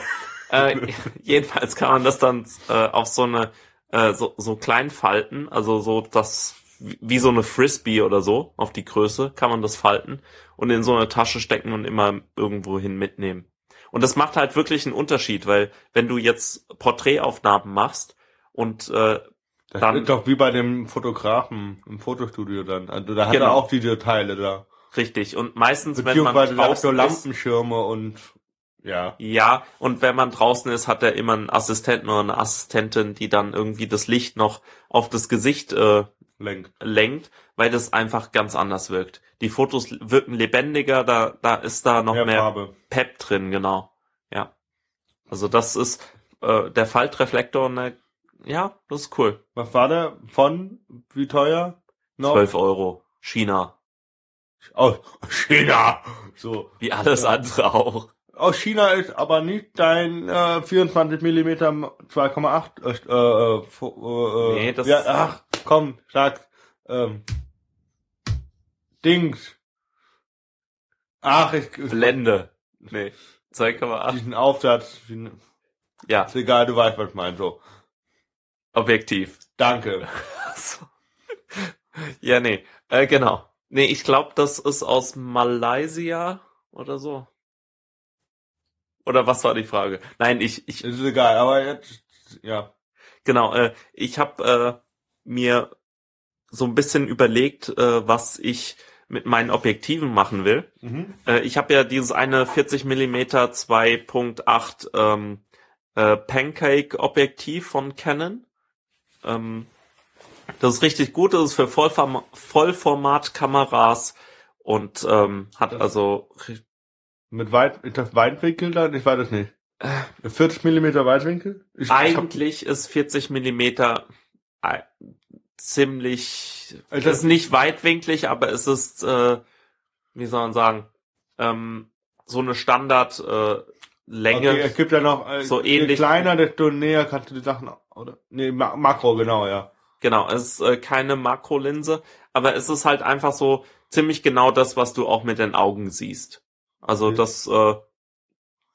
Äh, [laughs] jedenfalls kann man das dann äh, auf so eine äh, so, so klein falten, also so das wie wie so eine Frisbee oder so auf die Größe kann man das falten und in so eine Tasche stecken und immer irgendwo hin mitnehmen. Und das macht halt wirklich einen Unterschied, weil wenn du jetzt Porträtaufnahmen machst und äh, Das Dann- doch wie bei dem Fotografen im Fotostudio dann. Also da hat Genau. er auch diese Teile da. richtig und meistens wenn man hat so draußen ist, Lampenschirme und ja. ja und wenn man draußen ist, hat er immer einen Assistenten oder eine Assistentin, die dann irgendwie das Licht noch auf das Gesicht äh, Lenkt. lenkt, weil das einfach ganz anders wirkt. Die Fotos wirken lebendiger, da da ist da noch Mehr mehr Farbe. Pep drin, genau. Ja. Also das ist äh, der Faltreflektor, ne, ja, das ist cool. Was war der von? Wie teuer? Noch? 12 Euro. China. Aus China. So. Wie alles Ja. andere auch. Aus China ist aber nicht dein äh, 24 Millimeter 2,8. Äh, äh, fo- äh, Nee, das- ja, ach, komm, sag. Ähm, Dings. Ach, ich, Blende. Nee. 2,8. diesen Aufsatz. Ja, Ist egal, du weißt, was ich meine. So. objektiv. Danke. [laughs] Ja, nee. Äh, genau. Nee, ich glaube, das ist aus Malaysia oder so. Oder was war die Frage? Nein, ich, ich, Ist egal, aber jetzt, ja. genau, äh, ich habe äh, mir so ein bisschen überlegt, äh, was ich mit meinen Objektiven machen will. Mhm. Äh, ich habe ja dieses eine 40 Millimeter 2.8 ähm, äh, Pancake Objektiv von Canon. Ähm, das ist richtig gut, das ist für Vollform Vollformatkameras und ähm, hat Das- also Mit weit, Weitwinkel dann? Ich weiß es nicht. 40 Millimeter Weitwinkel? Ich, ich hab, eigentlich ist 40 Millimeter äh, ziemlich Also ist nicht weitwinklig, aber es ist äh, wie soll man sagen ähm, so eine Standard äh, Länge. okay, es gibt ja noch, äh, So je ähnlich- kleiner, desto näher kannst du die Sachen, oder? Nee, Ma Makro, genau, ja. Genau, es ist äh, keine Makrolinse, aber es ist halt einfach so ziemlich genau das, was du auch mit den Augen siehst. Also Okay. das, äh,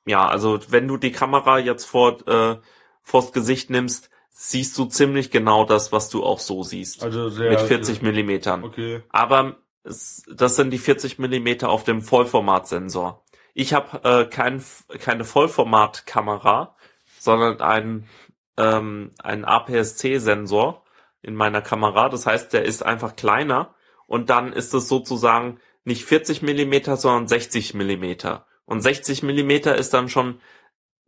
ja, also wenn du die Kamera jetzt vor äh, vors Gesicht nimmst, siehst du ziemlich genau das, was du auch so siehst. Also sehr. mit 40 Millimetern. Okay. Aber es, das sind die 40 Millimeter auf dem Vollformatsensor. Ich habe äh, kein, keine Vollformatkamera, sondern einen, ähm, einen APS-C-Sensor in meiner Kamera. Das heißt, der ist einfach kleiner und dann ist es sozusagen nicht 40 Millimeter, sondern 60 Millimeter. Und 60 Millimeter ist dann schon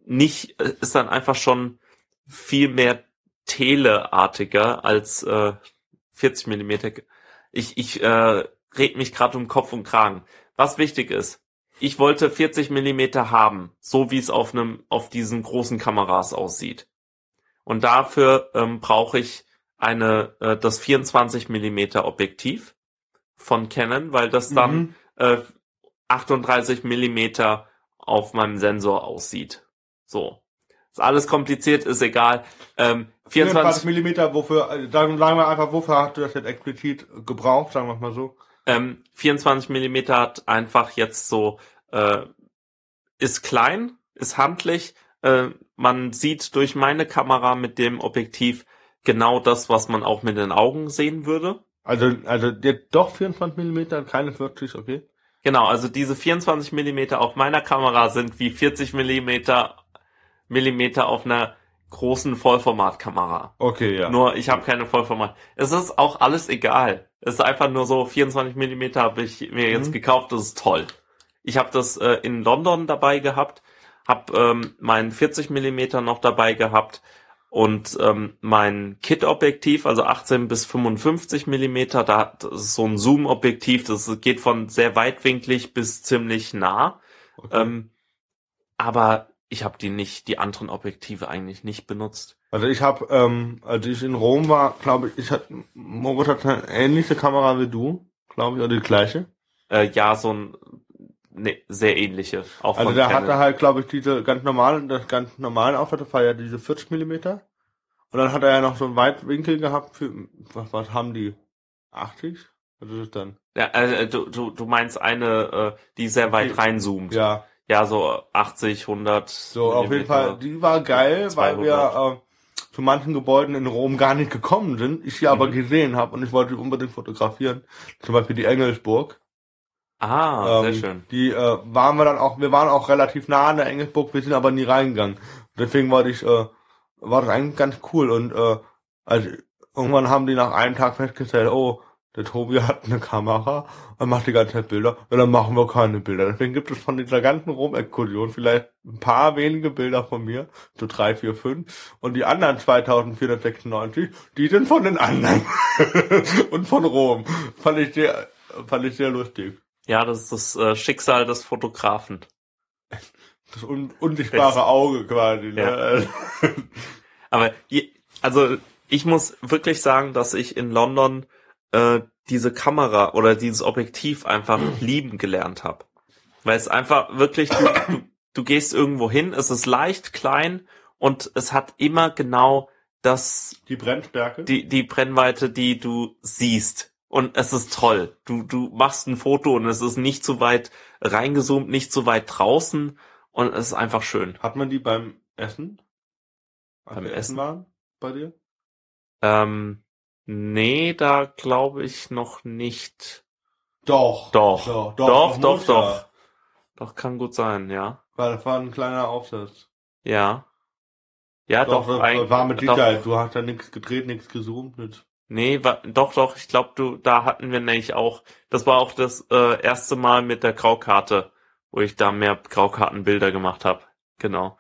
nicht, äh, ist dann einfach schon viel mehr teleartiger als äh, 40 Millimeter. Ich, ich äh, red mich gerade um Kopf und Kragen. Was wichtig ist, ich wollte 40 Millimeter haben, so wie es auf einem, auf diesen großen Kameras aussieht. Und dafür ähm, brauche ich eine, äh, das 24 Millimeter Objektiv von Canon, weil das dann Mhm. äh, 38 Millimeter auf meinem Sensor aussieht. So. Ist alles kompliziert, ist egal. Ähm, 24 24, Millimeter, wofür, äh, sagen, wir einfach, wofür hast du das jetzt explizit gebraucht, sagen wir mal so. ähm, 24 Millimeter hat einfach jetzt so, äh, ist klein, ist handlich. Äh, man sieht durch meine Kamera mit dem Objektiv genau das, was man auch mit den Augen sehen würde. Also, also, doch 24 Millimeter, keine 40, okay. Genau, also diese 24 Millimeter auf meiner Kamera sind wie 40 Millimeter, Millimeter auf einer großen Vollformatkamera. Okay, ja. Nur ich habe keine Vollformat. Es ist auch alles egal. Es ist einfach nur so 24 Millimeter habe ich mir jetzt Mhm. gekauft. Das ist toll. Ich habe das äh, in London dabei gehabt, habe ähm, meinen 40 Millimeter noch dabei gehabt und ähm, mein Kit-Objektiv, also 18 bis 55 Millimeter, da das ist so ein Zoom-Objektiv. Das geht von sehr weitwinklig bis ziemlich nah. okay. Ähm, aber ich habe die nicht, die anderen Objektive eigentlich nicht benutzt. Also ich habe, ähm, als ich in Rom war, glaube ich, ich hatte, Moritz hat eine ähnliche Kamera wie du, glaube ich, oder die gleiche. Äh, ja, so ein ne, sehr ähnliche. Auch Also der Canon. hatte halt, glaube ich, diese ganz normalen, das ganz normalen das war ja diese 40 Millimeter. Und dann hat er ja noch so einen Weitwinkel gehabt für, was, was haben die? 80? Was ist das dann? ja, äh, du, du, du meinst eine, äh, die sehr weit reinzoomt. Ja, ja, so 80, 100. so auf jeden. Fall, die war geil, weil wir 200. äh, zu manchen Gebäuden in Rom gar nicht gekommen sind, ich sie aber Mhm. gesehen habe und ich wollte die unbedingt fotografieren. Zum Beispiel die Engelsburg. Ah, sehr Ähm, schön. Die äh, waren wir dann auch, wir waren auch relativ nah an der Engelsburg, wir sind aber nie reingegangen. Deswegen war ich, äh, war das eigentlich ganz cool und äh, also irgendwann haben die nach einem Tag festgestellt, oh, der Tobi hat eine Kamera und macht die ganze Zeit Bilder, ja, dann machen wir keine Bilder. Deswegen gibt es von dieser ganzen Rom-Exkursion vielleicht ein paar wenige Bilder von mir, so drei, vier, fünf, und die anderen 2496, die sind von den anderen [laughs] und von Rom. Fand ich sehr, fand ich sehr lustig. Ja, das ist das äh, Schicksal des Fotografen. Das un unsichtbare Auge quasi. Ne? Ja. [laughs] Aber je, also ich muss wirklich sagen, dass ich in London äh, diese Kamera oder dieses Objektiv einfach lieben gelernt habe. Weil es einfach wirklich, du, du, du gehst irgendwo hin, es ist leicht, klein und es hat immer genau das, Die Brennstärke. die, die Brennweite, die du siehst. Und es ist toll. Du, du machst ein Foto und es ist nicht zu weit reingezoomt, nicht zu weit draußen und es ist einfach schön. Hat man die beim Essen? Beim wir Essen? waren bei dir? Ähm, nee, da glaube ich noch nicht. Doch. Doch. Doch, Doch, doch, doch. Ja. Doch, kann gut sein, ja. Weil das war ein kleiner Aufsatz. Ja. Ja, doch, das eigentlich. war mit doch, Sicherheit. Du hast da nichts gedreht, nichts gezoomt. Nichts. nee, war, doch, doch, ich glaube, du, da hatten wir nämlich auch, das war auch das äh, erste Mal mit der Graukarte, wo ich da mehr Graukartenbilder gemacht habe. Genau.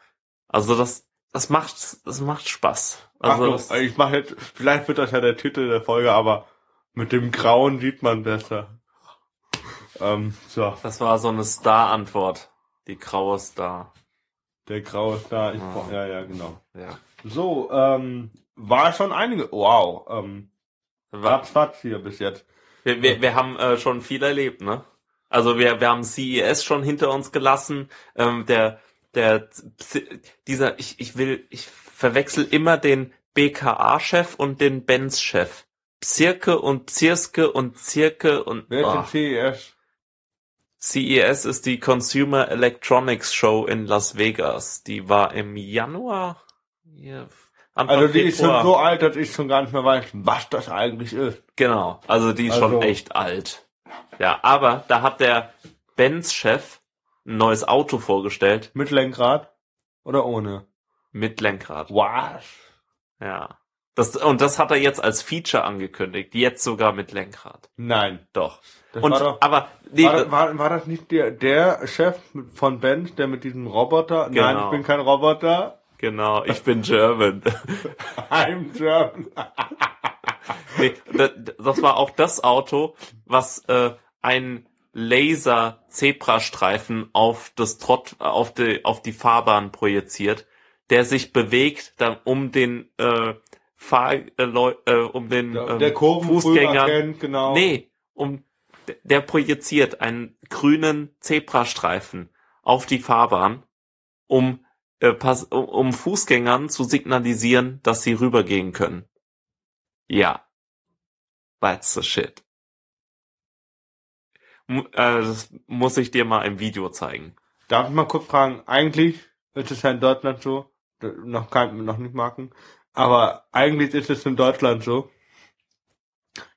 Also das, das macht, das macht Spaß. Also Achtung, ich mache jetzt, vielleicht wird das ja der Titel der Folge, aber mit dem Grauen sieht man besser. Ähm, so, das war so eine Star-Antwort. Die graue Star. der Graue da. Ich, Ah. Ja, ja, genau. Ja. So, ähm, war schon einige. Wow, ähm, War, ratzfatz hier bis jetzt. Wir, wir, wir haben äh, schon viel erlebt, ne? Also wir, wir haben CES schon hinter uns gelassen. Ähm, der, der, dieser, ich, ich will, ich verwechsel immer den BKA-Chef und den Benz-Chef. Psirke und Psirske und Zirke und Wer ist denn CES? CES ist die Consumer Electronics Show in Las Vegas. Die war im Januar. Ja, Anfang Also die ist schon Februar. so alt, dass ich schon gar nicht mehr weiß, was das eigentlich ist. Genau, also die ist schon Also- echt alt. Ja, aber da hat der Benz-Chef ein neues Auto vorgestellt Mit Lenkrad oder ohne? Mit Lenkrad. Was? Ja. Das, und das hat er jetzt als Feature angekündigt. Jetzt sogar mit Lenkrad. Nein. Doch. Das Und, war doch, aber, nee, war, war, war das nicht der, der Chef von Benz, der mit diesem Roboter? Nein, Genau. ich bin kein Roboter. genau, ich bin German. [laughs] I'm German. [laughs] nee, das, das war auch das Auto, was äh, ein Laser-Zebrastreifen auf das Trott, auf die, auf die Fahrbahn projiziert, der sich bewegt, dann um den äh, Fahr, äh, äh, um den Der, ähm, der Kurven Fußgänger. kennt, genau. Nee, um der projiziert einen grünen Zebrastreifen auf die Fahrbahn, um äh, pass, um, Fußgängern zu signalisieren, dass sie rübergehen können. Ja. That's the shit. Mu- äh, das muss ich dir mal im Video zeigen. Darf ich mal kurz fragen, eigentlich ist es ja in Deutschland so, noch kein, noch nicht Marken, aber eigentlich ist es in Deutschland so,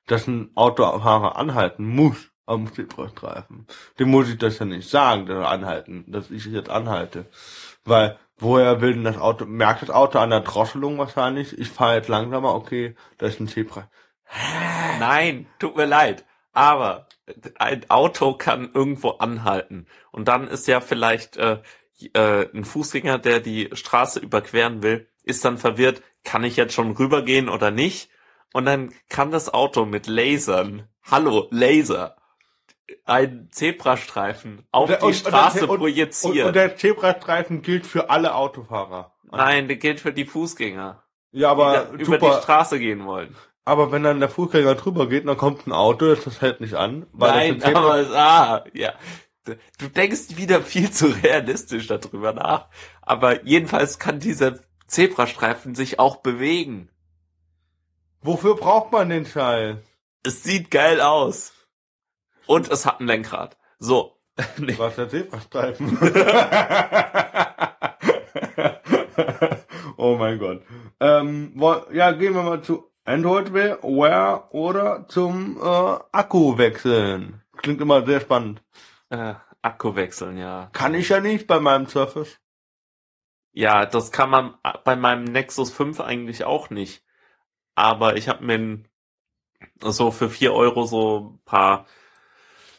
dass ein Autofahrer anhalten muss am Zebrastreifen. Dem muss ich das ja nicht sagen, dass er anhalten, dass ich jetzt anhalte. Weil, woher will denn das Auto, merkt das Auto an der Drosselung wahrscheinlich, ich fahre jetzt langsamer, okay, da ist ein Zebra. Nein, tut mir leid. Aber ein Auto kann irgendwo anhalten. Und dann ist ja vielleicht äh, äh, ein Fußgänger, der die Straße überqueren will, ist dann verwirrt, kann ich jetzt schon rübergehen oder nicht? Und dann kann das Auto mit Lasern, hallo, Laser, einen Zebrastreifen auf der- die und- Straße und- projizieren. Und, und der Zebrastreifen gilt für alle Autofahrer. Nein, der gilt für die Fußgänger, Ja, die aber da über die Straße gehen wollen. Aber wenn dann der Fußgänger drüber geht, dann kommt ein Auto, das hält nicht an. Nein, aber ah, ja. Du denkst wieder viel zu realistisch darüber nach. Aber jedenfalls kann dieser Zebrastreifen sich auch bewegen. Wofür braucht man den Scheiß? Es sieht geil aus. Und es hat ein Lenkrad. So. [laughs] Nee. Was der Zebrastreifen? [laughs] oh mein Gott. Ähm, ja, gehen wir mal zu Android Wear oder zum äh, Akku wechseln. klingt immer sehr spannend. Äh, Akku wechseln, ja. Kann ich ja nicht bei meinem Surface. Ja, das kann man bei meinem Nexus 5 eigentlich auch nicht. Aber ich habe mir so für vier Euro so ein paar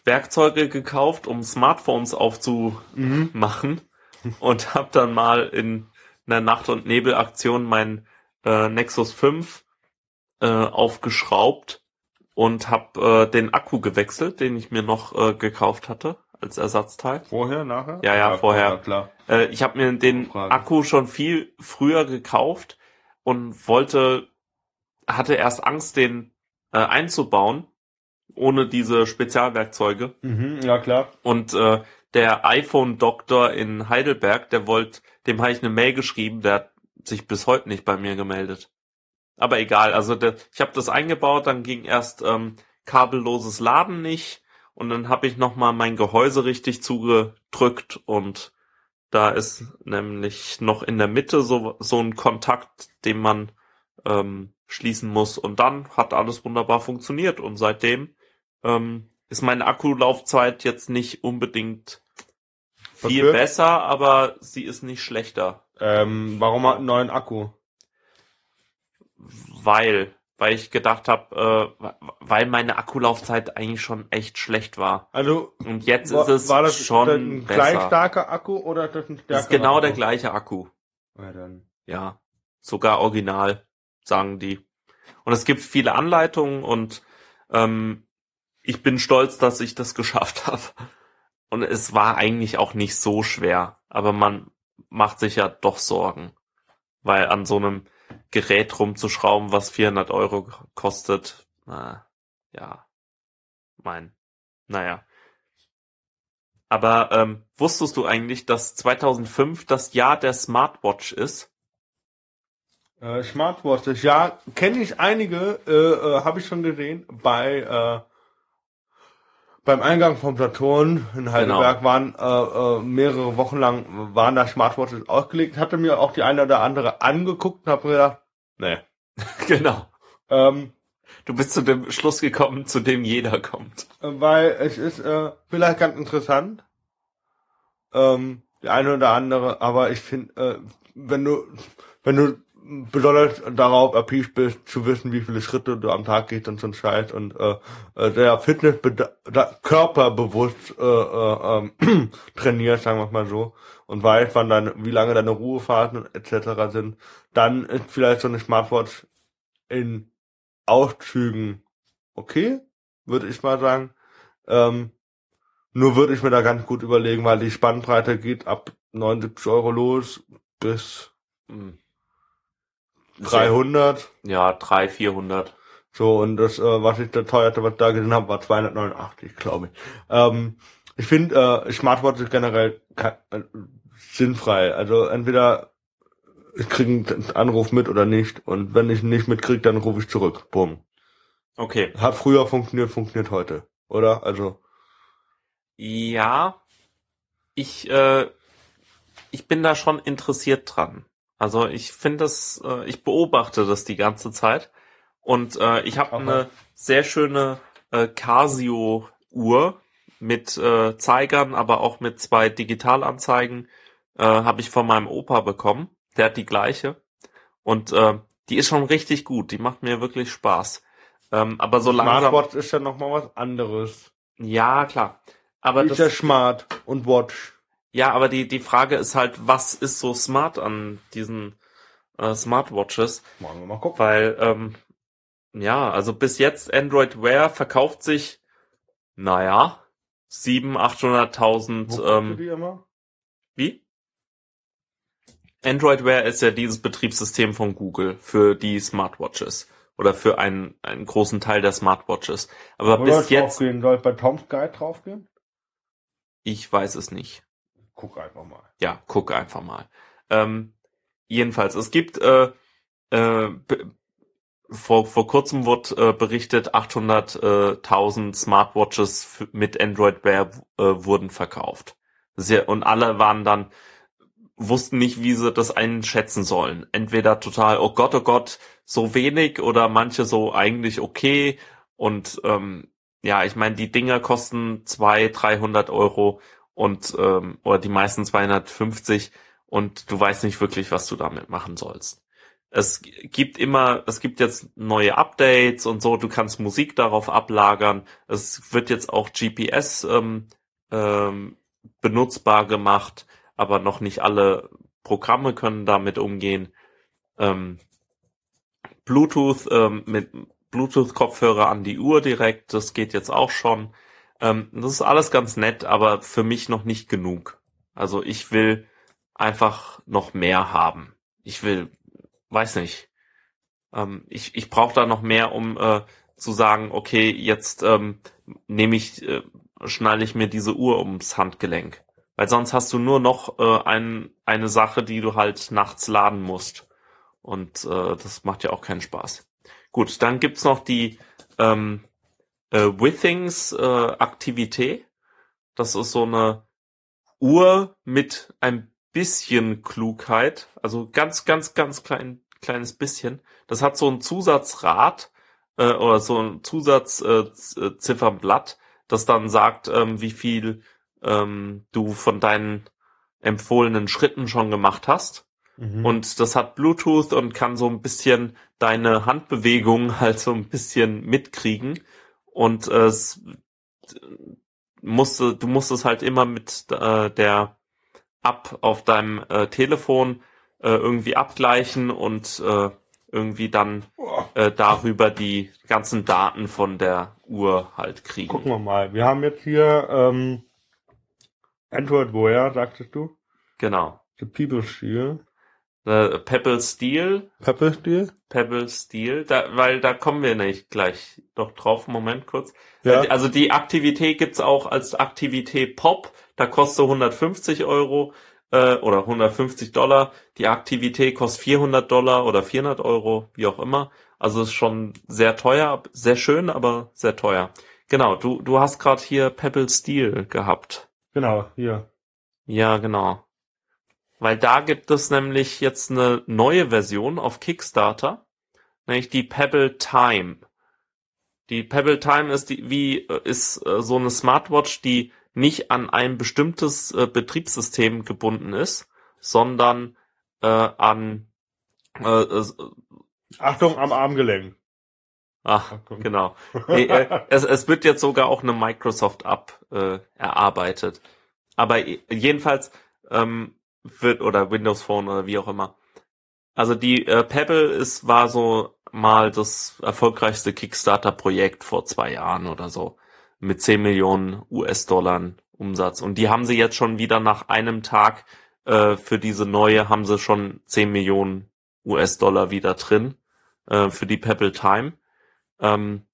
Werkzeuge gekauft, um Smartphones aufzumachen Mhm. und habe dann mal in einer Nacht- und Nebelaktion mein äh, Nexus 5 äh, aufgeschraubt und habe äh, den Akku gewechselt, den ich mir noch äh, gekauft hatte als Ersatzteil. Vorher, nachher? Ja, ja, vorher. klar. Äh, ich habe mir den Frage. Akku schon viel früher gekauft und wollte, hatte erst Angst, den äh, einzubauen, ohne diese Spezialwerkzeuge. Mhm, ja, klar. Und äh, der iPhone-Doktor in Heidelberg, der wollte, dem habe ich eine Mail geschrieben, der hat sich bis heute nicht bei mir gemeldet. Aber egal, also der, ich habe das eingebaut, dann ging erst ähm, kabelloses Laden nicht und dann habe ich nochmal mein Gehäuse richtig zugedrückt und da ist nämlich noch in der Mitte so, so ein Kontakt, den man ähm, schließen muss und dann hat alles wunderbar funktioniert und seitdem ähm, ist meine Akkulaufzeit jetzt nicht unbedingt viel Okay. besser, aber sie ist nicht schlechter, Ähm, warum hat einen neuen Akku? weil weil ich gedacht habe, äh, weil meine Akkulaufzeit eigentlich schon echt schlecht war Also, und jetzt war, ist es war das schon ein gleich besser. starker Akku oder das ein stärkerer Das ist genau der Akku? gleiche Akku. Ja, dann. Ja, sogar original, sagen die. Und es gibt viele Anleitungen und ähm, ich bin stolz, dass ich das [laughs] geschafft habe. Und es war eigentlich auch nicht so schwer, aber man macht sich ja doch Sorgen, weil an so einem Gerät rumzuschrauben, was 400 Euro kostet, na, ja, mein, naja. Aber ähm, wusstest du eigentlich, dass 2005 das Jahr der Smartwatch ist? Äh, Smartwatches, ja, kenne ich einige, äh, äh, habe ich schon gesehen. Bei äh, beim Eingang vom Saturn in Heidelberg Genau. waren äh, äh, mehrere Wochen lang waren da Smartwatches ausgelegt. Hatte mir auch die eine oder andere angeguckt und habe mir gedacht, nee. [laughs] Genau. Ähm, Du bist zu dem Schluss gekommen, zu dem jeder kommt. weil es ist äh, vielleicht ganz interessant. Ähm, die eine oder andere, aber ich finde, äh, wenn du wenn du besonders darauf erpicht bist, zu wissen, wie viele Schritte du am Tag gehst und so ein Scheiß und äh, äh, der Fitness da, körperbewusst äh, äh, ähm, [clears throat] trainiert, sagen wir mal so, und weiß, wann dann, wie lange deine Ruhephasen etc. sind, dann ist vielleicht so eine Smartwatch in Auszügen okay, würde ich mal sagen. Ähm, nur würde ich mir da ganz gut überlegen, weil die Spannbreite geht ab 79 Euro los bis Hm. 300. Ja, 300, 400. So, und das, äh, was ich der teuerste, was ich da gesehen habe, war 289, glaube ich. Ähm, ich finde, äh, Smartwatch ist generell äh, sinnfrei. Also entweder ich kriege einen Anruf mit oder nicht. Und wenn ich ihn nicht mitkriege, dann rufe ich zurück. Bumm. Okay. Hat früher funktioniert, funktioniert heute. Oder? Also, Ja, ich, äh, ich bin da schon interessiert dran. Also ich finde das, äh, ich beobachte das die ganze Zeit. Und äh, ich habe eine sehr schöne äh, Casio-Uhr mit äh, Zeigern, aber auch mit zwei Digitalanzeigen, äh, habe ich von meinem Opa bekommen. Der hat die gleiche. Und äh, die ist schon richtig gut. Die macht mir wirklich Spaß. Ähm, aber so langsam. Smartwatch ist ja nochmal was anderes. Ja, klar. Aber ist ja das, smart und Watch. Ja, aber die, die Frage ist halt, was ist so smart an diesen äh, Smartwatches? Wollen wir mal gucken. Weil, ähm, ja, also bis jetzt Android Wear verkauft sich, naja, 700.000, 800.000, Wo guckst du ähm, die immer? wie? Android Wear ist ja dieses Betriebssystem von Google für die Smartwatches oder für einen, einen großen Teil der Smartwatches. Aber Wo bis jetzt, draufgehen? Soll ich bei Tom's Guide draufgehen? ich weiß es nicht. Guck einfach mal. ja, guck einfach mal. Ähm, jedenfalls, es gibt äh, äh, vor, vor kurzem wurde äh, berichtet, 800.000 Smartwatches mit Android Wear äh, wurden verkauft. Sehr, und alle waren dann, wussten nicht, wie sie das einschätzen sollen. Entweder total, oh Gott, oh Gott, so wenig oder manche so eigentlich okay. Und ähm, ja, ich meine, die Dinger kosten zwei, 300 Euro und ähm, oder die meisten 250 und du weißt nicht wirklich, was du damit machen sollst. Es gibt immer, es gibt jetzt neue Updates und so, du kannst Musik darauf ablagern. Es wird jetzt auch GPS ähm, ähm, benutzbar gemacht, aber noch nicht alle Programme können damit umgehen. Ähm, Bluetooth ähm, mit Bluetooth-Kopfhörer an die Uhr direkt, das geht jetzt auch schon. Ähm, das ist alles ganz nett, aber für mich noch nicht genug. Also ich will einfach noch mehr haben. Ich will weiß nicht. Ähm, ich ich brauche da noch mehr, um äh, zu sagen, okay, jetzt ähm, nehme ich, äh, schnalle ich mir diese Uhr ums Handgelenk. Weil sonst hast du nur noch äh, ein, eine Sache, die du halt nachts laden musst. Und äh, das macht ja auch keinen Spaß. Gut, dann gibt's noch die ähm, äh, Withings äh, Aktivität. Das ist so eine Uhr mit ein bisschen Klugheit, also ganz, ganz, ganz klein, kleines bisschen. Das hat so ein Zusatzrad äh, oder so ein Zusatziffernblatt, äh, das dann sagt, ähm, wie viel ähm, du von deinen empfohlenen Schritten schon gemacht hast. Mhm. Und das hat Bluetooth und kann so ein bisschen deine Handbewegungen [laughs] halt so ein bisschen mitkriegen. Und äh, es musste, du musst es halt immer mit äh, der App auf deinem äh, Telefon äh, irgendwie abgleichen und äh, irgendwie dann äh, darüber die ganzen Daten von der Uhr halt kriegen. Gucken wir mal. Wir haben jetzt hier ähm, Android Wear, sagtest du? Genau. The People Steel. The Pebble Steel. Pebble Steel? Pebble Steel, da, weil da kommen wir nicht gleich noch drauf. Moment kurz. Ja. Also die Aktivität gibt's auch als Aktivität Pop. Da kostet 150 Euro äh, oder 150 Dollar. Die Aktivität kostet 400 Dollar oder 400 Euro, wie auch immer. Also ist schon sehr teuer, sehr schön, aber sehr teuer. Genau, du, du hast gerade hier Pebble Steel gehabt. Genau, hier. Ja, genau. Weil da gibt es nämlich jetzt eine neue Version auf Kickstarter, nämlich die Pebble Time. Die Pebble Time ist die, wie, ist äh, so eine Smartwatch, die nicht an ein bestimmtes äh, Betriebssystem gebunden ist, sondern äh, an äh, äh, Achtung am Armgelenk. Ach, Achtung. genau. Nee, äh, [laughs] es, es wird jetzt sogar auch eine Microsoft-App äh, erarbeitet. Aber jedenfalls ähm, wird oder Windows Phone oder wie auch immer. Also die äh, Pebble ist war so mal das erfolgreichste Kickstarter-Projekt vor zwei Jahren oder so mit 10 Millionen US-Dollar Umsatz. Und die haben sie jetzt schon wieder nach einem Tag äh, für diese neue, haben sie schon 10 Millionen US-Dollar wieder drin äh, für die Pebble Time. Ähm,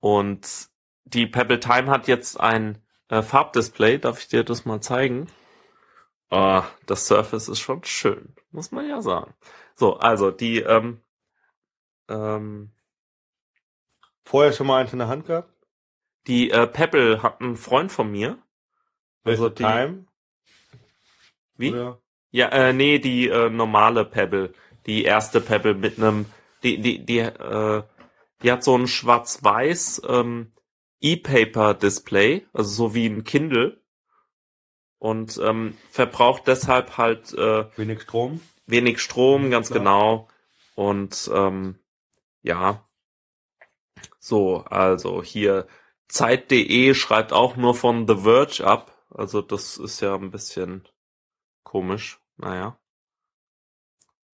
und die Pebble Time hat jetzt ein äh, Farbdisplay. Darf ich dir das mal zeigen? Oh, das Surface ist schon schön, muss man ja sagen. So, also die ähm, ähm, vorher schon mal eins in der Hand gehabt? Die äh, Pebble hat einen Freund von mir. Also die, Time? Wie? Oder? Ja, äh, nee, die äh, normale Pebble. Die erste Pebble mit einem, die, die, die, äh, die hat so ein schwarz-weiß ähm, E-Paper-Display, also so wie ein Kindle. Und ähm, verbraucht deshalb halt äh, wenig Strom. Wenig Strom, ganz Klar. genau. Und ähm, ja. So, also hier Zeit.de schreibt auch nur von The Verge ab. Also das ist ja ein bisschen komisch. Naja.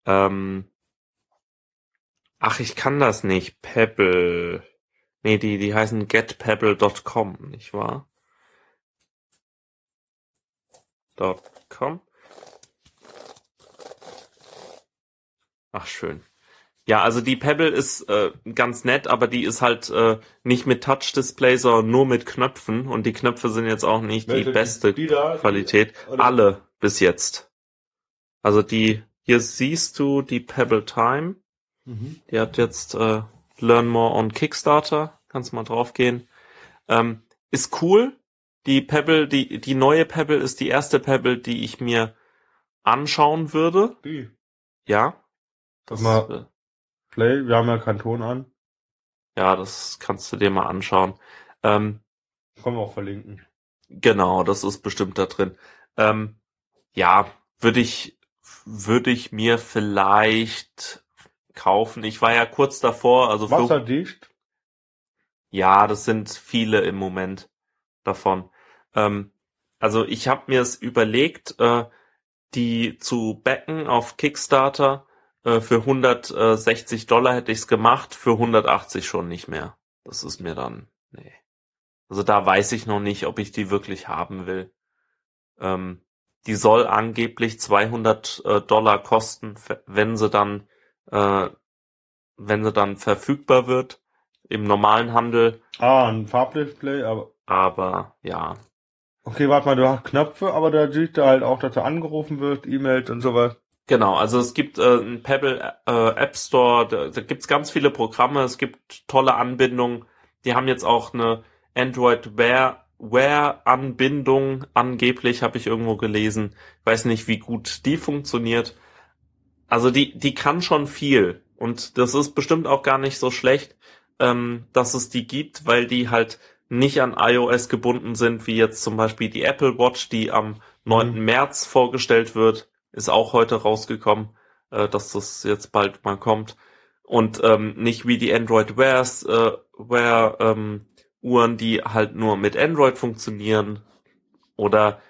Ähm. Ach, ich kann das nicht. Pebble. Nee, die, die heißen getpebble.com, nicht wahr? .com. Ach, schön. Ja, also die Pebble ist äh, ganz nett, aber die ist halt äh, nicht mit Touch-Display, sondern nur mit Knöpfen. Und die Knöpfe sind jetzt auch nicht Welche, die beste die da, Qualität. Die, Alle bis jetzt. Also die, hier siehst du die Pebble Time. Mhm. Die hat jetzt äh, Learn More on Kickstarter. Kannst mal draufgehen. Ähm, ist cool. Die Pebble, die, die neue Pebble ist die erste Pebble, die ich mir anschauen würde. Die. Ja. Das, mal, äh, Play, wir haben ja keinen Ton an. Ja, das kannst du dir mal anschauen. Ähm, Können wir auch verlinken. Genau, das ist bestimmt da drin. Ähm, ja, würde ich, würde ich mir vielleicht kaufen. Ich war ja kurz davor, also Wasserdicht. ja, das sind viele im Moment davon. Ähm, also ich habe mir es überlegt, äh, die zu backen auf Kickstarter. Äh, für 160 Dollar hätte ich es gemacht, für 180 schon nicht mehr. Das ist mir dann, nee. Also da weiß ich noch nicht, ob ich die wirklich haben will. Ähm, die soll angeblich 200 äh, Dollar kosten, wenn sie dann, äh, wenn sie dann verfügbar wird im normalen Handel. Ah, ein Farbdisplay, aber. Aber ja, Okay, warte mal, du hast Knöpfe, aber da sieht da halt auch, dass er angerufen wird, E-Mails und sowas. Genau, also es gibt äh, einen Pebble äh, App Store, da, da gibt's ganz viele Programme, es gibt tolle Anbindungen. Die haben jetzt auch eine Android Wear Wear Anbindung angeblich, habe ich irgendwo gelesen. Ich weiß nicht, wie gut die funktioniert. Also die die kann schon viel und das ist bestimmt auch gar nicht so schlecht, ähm, dass es die gibt, weil die halt nicht an iOS gebunden sind, wie jetzt zum Beispiel die Apple Watch, die am 9. Mhm. März vorgestellt wird ist auch heute rausgekommen, äh, dass das jetzt bald mal kommt. Und ähm, nicht wie die Android Wears, äh, Wear ähm, Uhren, die halt nur mit Android funktionieren. Oder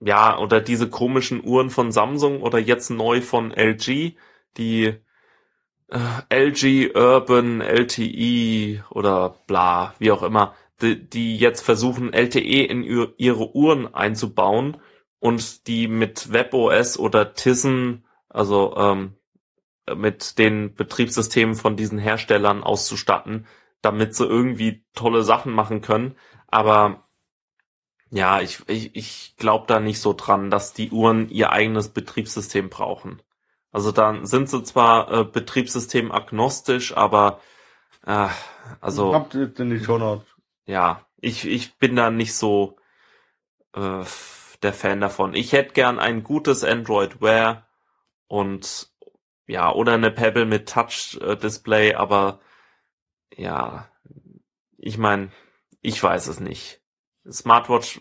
ja, oder diese komischen Uhren von Samsung oder jetzt neu von LG, die LG Urban LTE oder bla, wie auch immer, die, die jetzt versuchen, LTE in ihr- ihre Uhren einzubauen und die mit WebOS oder Tizen, also ähm, mit den Betriebssystemen von diesen Herstellern auszustatten, damit sie irgendwie tolle Sachen machen können. Aber ja, ich, ich, ich glaube da nicht so dran, dass die Uhren ihr eigenes Betriebssystem brauchen. Also dann sind sie zwar äh, Betriebssystem agnostisch, aber äh, also Habt ihr in die Shownotes. ja, ich, ich bin da nicht so äh, der Fan davon. Ich hätte gern ein gutes Android Wear und ja, oder eine Pebble mit Touch-Display, aber ja, ich meine, ich weiß es nicht. Smartwatch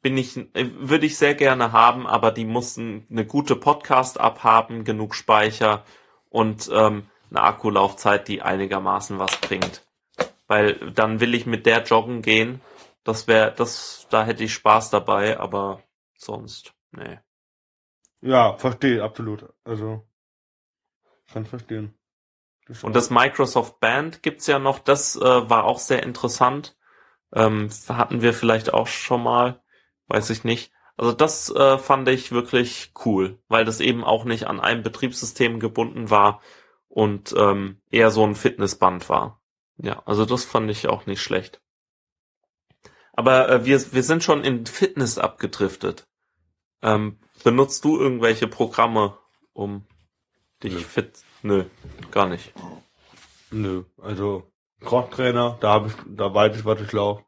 bin ich, äh, würde ich sehr gerne haben, aber die mussten eine gute Podcast-App haben, genug Speicher und ähm, eine Akkulaufzeit, die einigermaßen was bringt. Weil dann will ich mit der joggen gehen. Das wäre, das, da hätte ich Spaß dabei, aber sonst, nee. Ja, verstehe, absolut. Also, kann verstehen. Das Und das Microsoft Band gibt's ja noch, das äh, war auch sehr interessant. Ähm, hatten wir vielleicht auch schon mal, weiß ich nicht. Also das äh, fand ich wirklich cool, weil das eben auch nicht an einem Betriebssystem gebunden war und ähm, eher so ein Fitnessband war. Ja, also das fand ich auch nicht schlecht. Aber äh, wir, wir sind schon in Fitness abgedriftet. Ähm, benutzt du irgendwelche Programme, um dich Nö. fit? Nö, gar nicht. Nö, also Crosstrainer, da habe ich, da weiß ich, was ich laufe.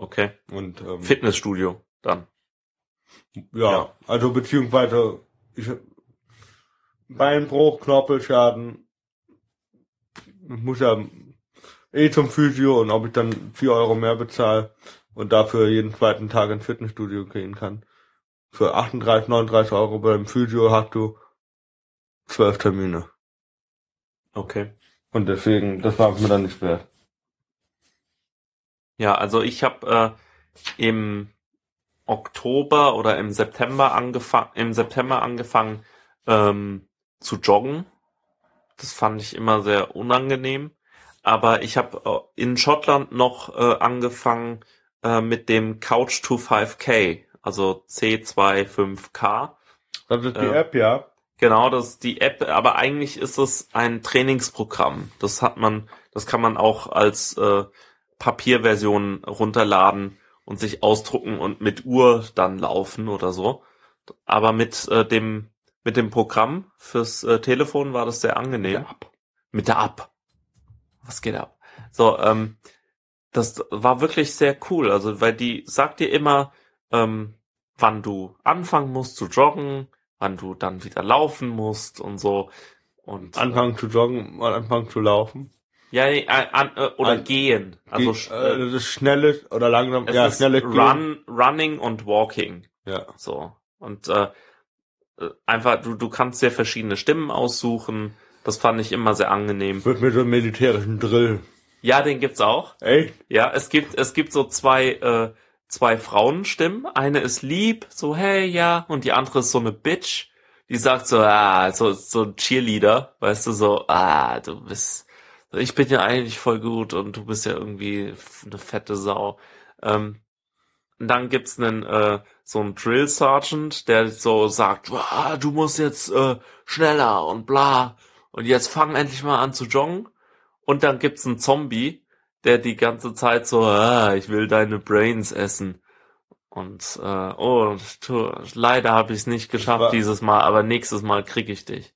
Okay. Und ähm, Fitnessstudio dann. ja, ja. also beziehungsweise ich Beinbruch, Knorpelschaden, ich muss ja eh zum Physio und ob ich dann vier Euro mehr bezahle und dafür jeden zweiten Tag ins Fitnessstudio gehen kann. Für 38, 39 Euro beim Physio hast du zwölf Termine. Okay. Und deswegen, das war mir dann nicht wert. Ja, also ich habe äh, im Oktober oder im September angefangen, im September angefangen ähm, zu joggen. Das fand ich immer sehr unangenehm. Aber ich habe äh, in Schottland noch äh, angefangen äh, mit dem Couch to 5K, also C25K. Das ist die Ja. App, ja. Genau, das ist die App, aber eigentlich ist es ein Trainingsprogramm. Das hat man, das kann man auch als äh, Papierversion runterladen und sich ausdrucken und mit Uhr dann laufen oder so. Aber mit äh, dem mit dem Programm fürs äh, Telefon war das sehr angenehm. Mit der App. Was geht ab? So, ähm, das war wirklich sehr cool. Also, weil die sagt dir immer, ähm, wann du anfangen musst zu joggen, wann du dann wieder laufen musst und so. Und Anfangen zu joggen, mal anfangen zu laufen. Ja, nee, äh, an, äh, oder An- gehen. Also Ge- äh, äh, das ist schnelles oder langsam, es ja, Gehen. Run, Running und Walking. Ja. So. Und äh, äh, einfach, du, du kannst dir verschiedene Stimmen aussuchen. Das fand ich immer sehr angenehm. Wird mit so einem militärischen Drill. Ja, den gibt's auch. Echt? Ja, es gibt, es gibt so zwei, äh, zwei Frauenstimmen. Eine ist lieb, so, hey, ja, und die andere ist so eine Bitch, die sagt so, ah, so, so ein Cheerleader, weißt du, so, ah, du bist, ich bin ja eigentlich voll gut und du bist ja irgendwie eine fette Sau. Ähm, und dann gibt's einen, äh, so einen Drill Sergeant, der so sagt, ah, du musst jetzt äh, schneller und bla. Und jetzt fang endlich mal an zu joggen. Und dann gibt's einen Zombie, der die ganze Zeit so, ah, ich will deine Brains essen. Und äh, oh, tu, leider habe ich es nicht geschafft dieses Mal, aber nächstes Mal krieg ich dich.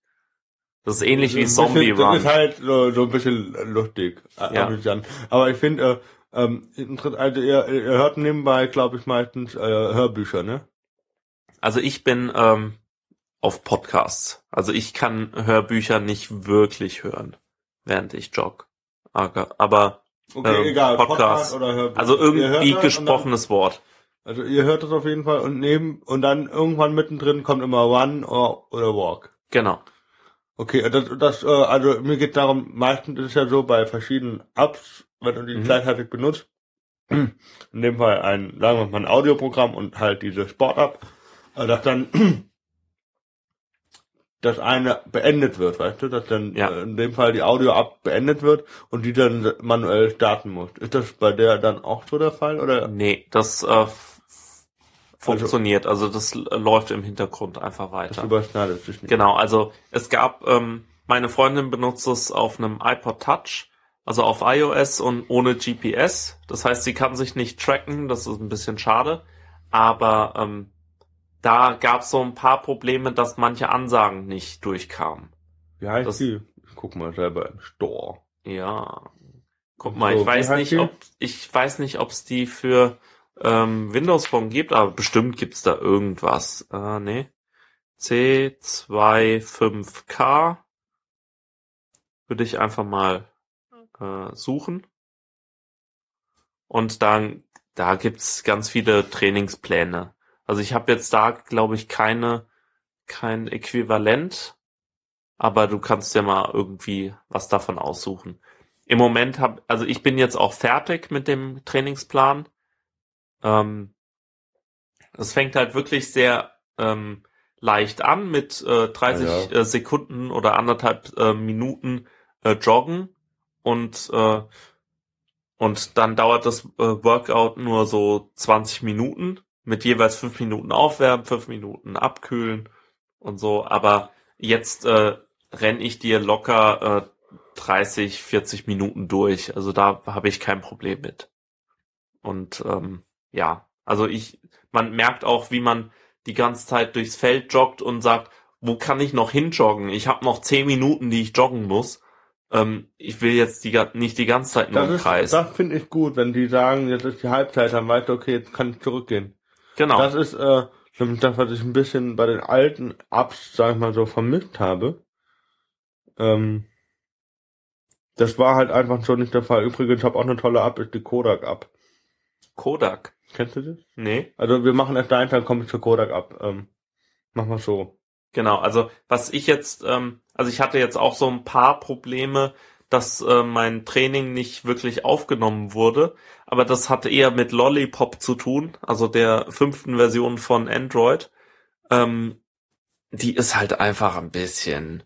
Das ist ähnlich wie Zombie bisschen, Run. Das ist halt so, so ein bisschen lustig. äh, Ja. amüsant. Aber ich finde, äh, ähm, also ihr, ihr hört nebenbei, glaube ich, meistens äh, Hörbücher, ne? Also ich bin ähm, auf Podcasts. Also ich kann Hörbücher nicht wirklich hören, während ich jogge. Aber, Okay, Ähm, egal, Podcast. Podcast oder Hörbuch. also irgendwie gesprochenes Wort. Dann, also ihr hört das auf jeden Fall und neben und dann irgendwann mittendrin kommt immer Run or, oder Walk. Genau. Okay, das, das äh, also mir geht darum, meistens ist es ja so bei verschiedenen Apps, wenn du die Mhm. gleichzeitig benutzt, in dem Fall ein, sagen wir mal, ein Audioprogramm und halt diese Sport-App, äh, dass dann [clears throat] das eine beendet wird, weißt du, dass dann Ja. äh, in dem Fall die Audio-App beendet wird und die dann manuell starten muss. Ist das bei der dann auch so der Fall oder? Nee, das äh, funktioniert. Also, das l- läuft im Hintergrund einfach Das weiter. überschneidet sich nicht. Genau, also es gab, ähm, meine Freundin benutzt es auf einem iPod Touch, also auf iOS und ohne GPS. Das heißt, sie kann sich nicht tracken, das ist ein bisschen schade. Aber ähm, da gab es so ein paar Probleme, dass manche Ansagen nicht durchkamen. Wie heißt Das- die? Ich guck mal selber im Store. Ja. Guck mal, So, ich weiß nicht, ob ich weiß nicht, ob es die für ähm, Windows Phone gibt, aber bestimmt gibt's da irgendwas. Äh, nee. C25K würde ich einfach mal äh, suchen. Und dann da gibt's ganz viele Trainingspläne. Also ich habe jetzt da, glaube ich, keine kein Äquivalent, aber du kannst ja mal irgendwie was davon aussuchen. Im Moment hab, also ich bin jetzt auch fertig mit dem Trainingsplan. Ähm, es fängt halt wirklich sehr ähm, leicht an mit äh, 30 Ja, äh, Sekunden oder anderthalb äh, Minuten äh, joggen und äh, und dann dauert das äh, Workout nur so 20 Minuten mit jeweils fünf Minuten aufwärmen, fünf Minuten abkühlen und so. Aber jetzt äh, renn ich dir locker äh, 30, 40 Minuten durch. Also da habe ich kein Problem mit. Und ähm, ja, also ich, man merkt auch, wie man die ganze Zeit durchs Feld joggt und sagt, wo kann ich noch hinjoggen? Ich habe noch zehn Minuten, die ich joggen muss. Ähm, ich will jetzt die, nicht die ganze Zeit nur Das, im ist, Kreis. das finde ich gut, wenn die sagen, jetzt ist die Halbzeit, dann weißt du, okay, jetzt kann ich zurückgehen. genau. Das ist äh, das, was ich ein bisschen bei den alten Apps, sag ich mal so, vermisst habe. Ähm, das war halt einfach so nicht der Fall. Übrigens, ich habe auch eine tolle App, ist die Kodak-App. Kodak. Kennst du das? Nee. Also wir machen erst eins, dann komme ich zur Kodak-App. Ähm, machen wir so. Genau, also was ich jetzt, ähm, also ich hatte jetzt auch so ein paar Probleme, dass äh, mein Training nicht wirklich aufgenommen wurde, aber das hatte eher mit Lollipop zu tun, also der fünften Version von Android. Ähm, die ist halt einfach ein bisschen,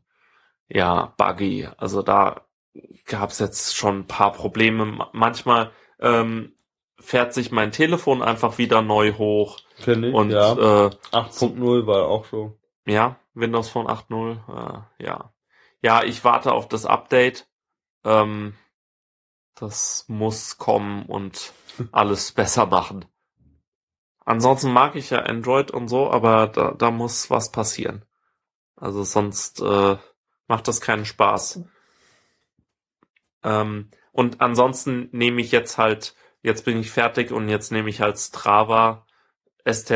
ja, buggy. Also da gab's jetzt schon ein paar Probleme. Ma- Manchmal ähm, fährt sich mein Telefon einfach wieder neu hoch Finde ich. und ja. äh, 8.0 war auch so. ja, Windows Phone 8.0, äh, ja. Ja, ich warte auf das Update. Ähm, das muss kommen und [laughs] alles besser machen. Ansonsten mag ich ja Android und so, aber da, da muss was passieren. Also sonst äh, macht das keinen Spaß. Ähm, und ansonsten nehme ich jetzt halt, jetzt bin ich fertig und jetzt nehme ich halt Strava, ST,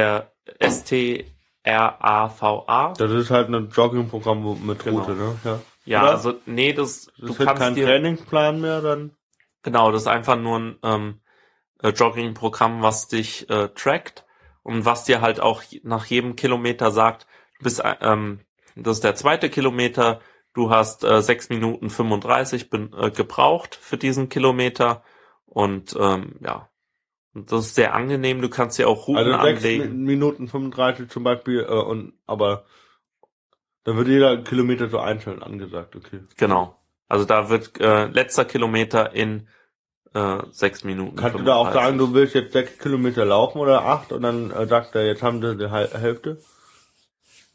ST R-A-V-A. Das ist halt ein Jogging-Programm mit Genau. Route, ne? Ja. Ja, Oder? also nee, das, Das du halt kannst kein dir Trainingsplan mehr, dann. Genau, das ist einfach nur ein ähm, äh, Jogging-Programm, was dich äh, trackt und was dir halt auch nach jedem Kilometer sagt, du bist, äh, ähm, das ist der zweite Kilometer, du hast äh, 6 Minuten 35 bin, äh, gebraucht für diesen Kilometer und ähm, ja, und das ist sehr angenehm, du kannst dir auch Routen Also sechs anlegen. Minuten 35 zum Beispiel, äh, und, aber, dann wird jeder Kilometer so einzeln angesagt, okay. Genau. Also da wird äh, letzter Kilometer in äh, 6 Minuten. Kannst du da auch 35. sagen, du willst jetzt sechs Kilometer laufen oder acht und dann äh, sagt er, jetzt haben sie die Hälfte?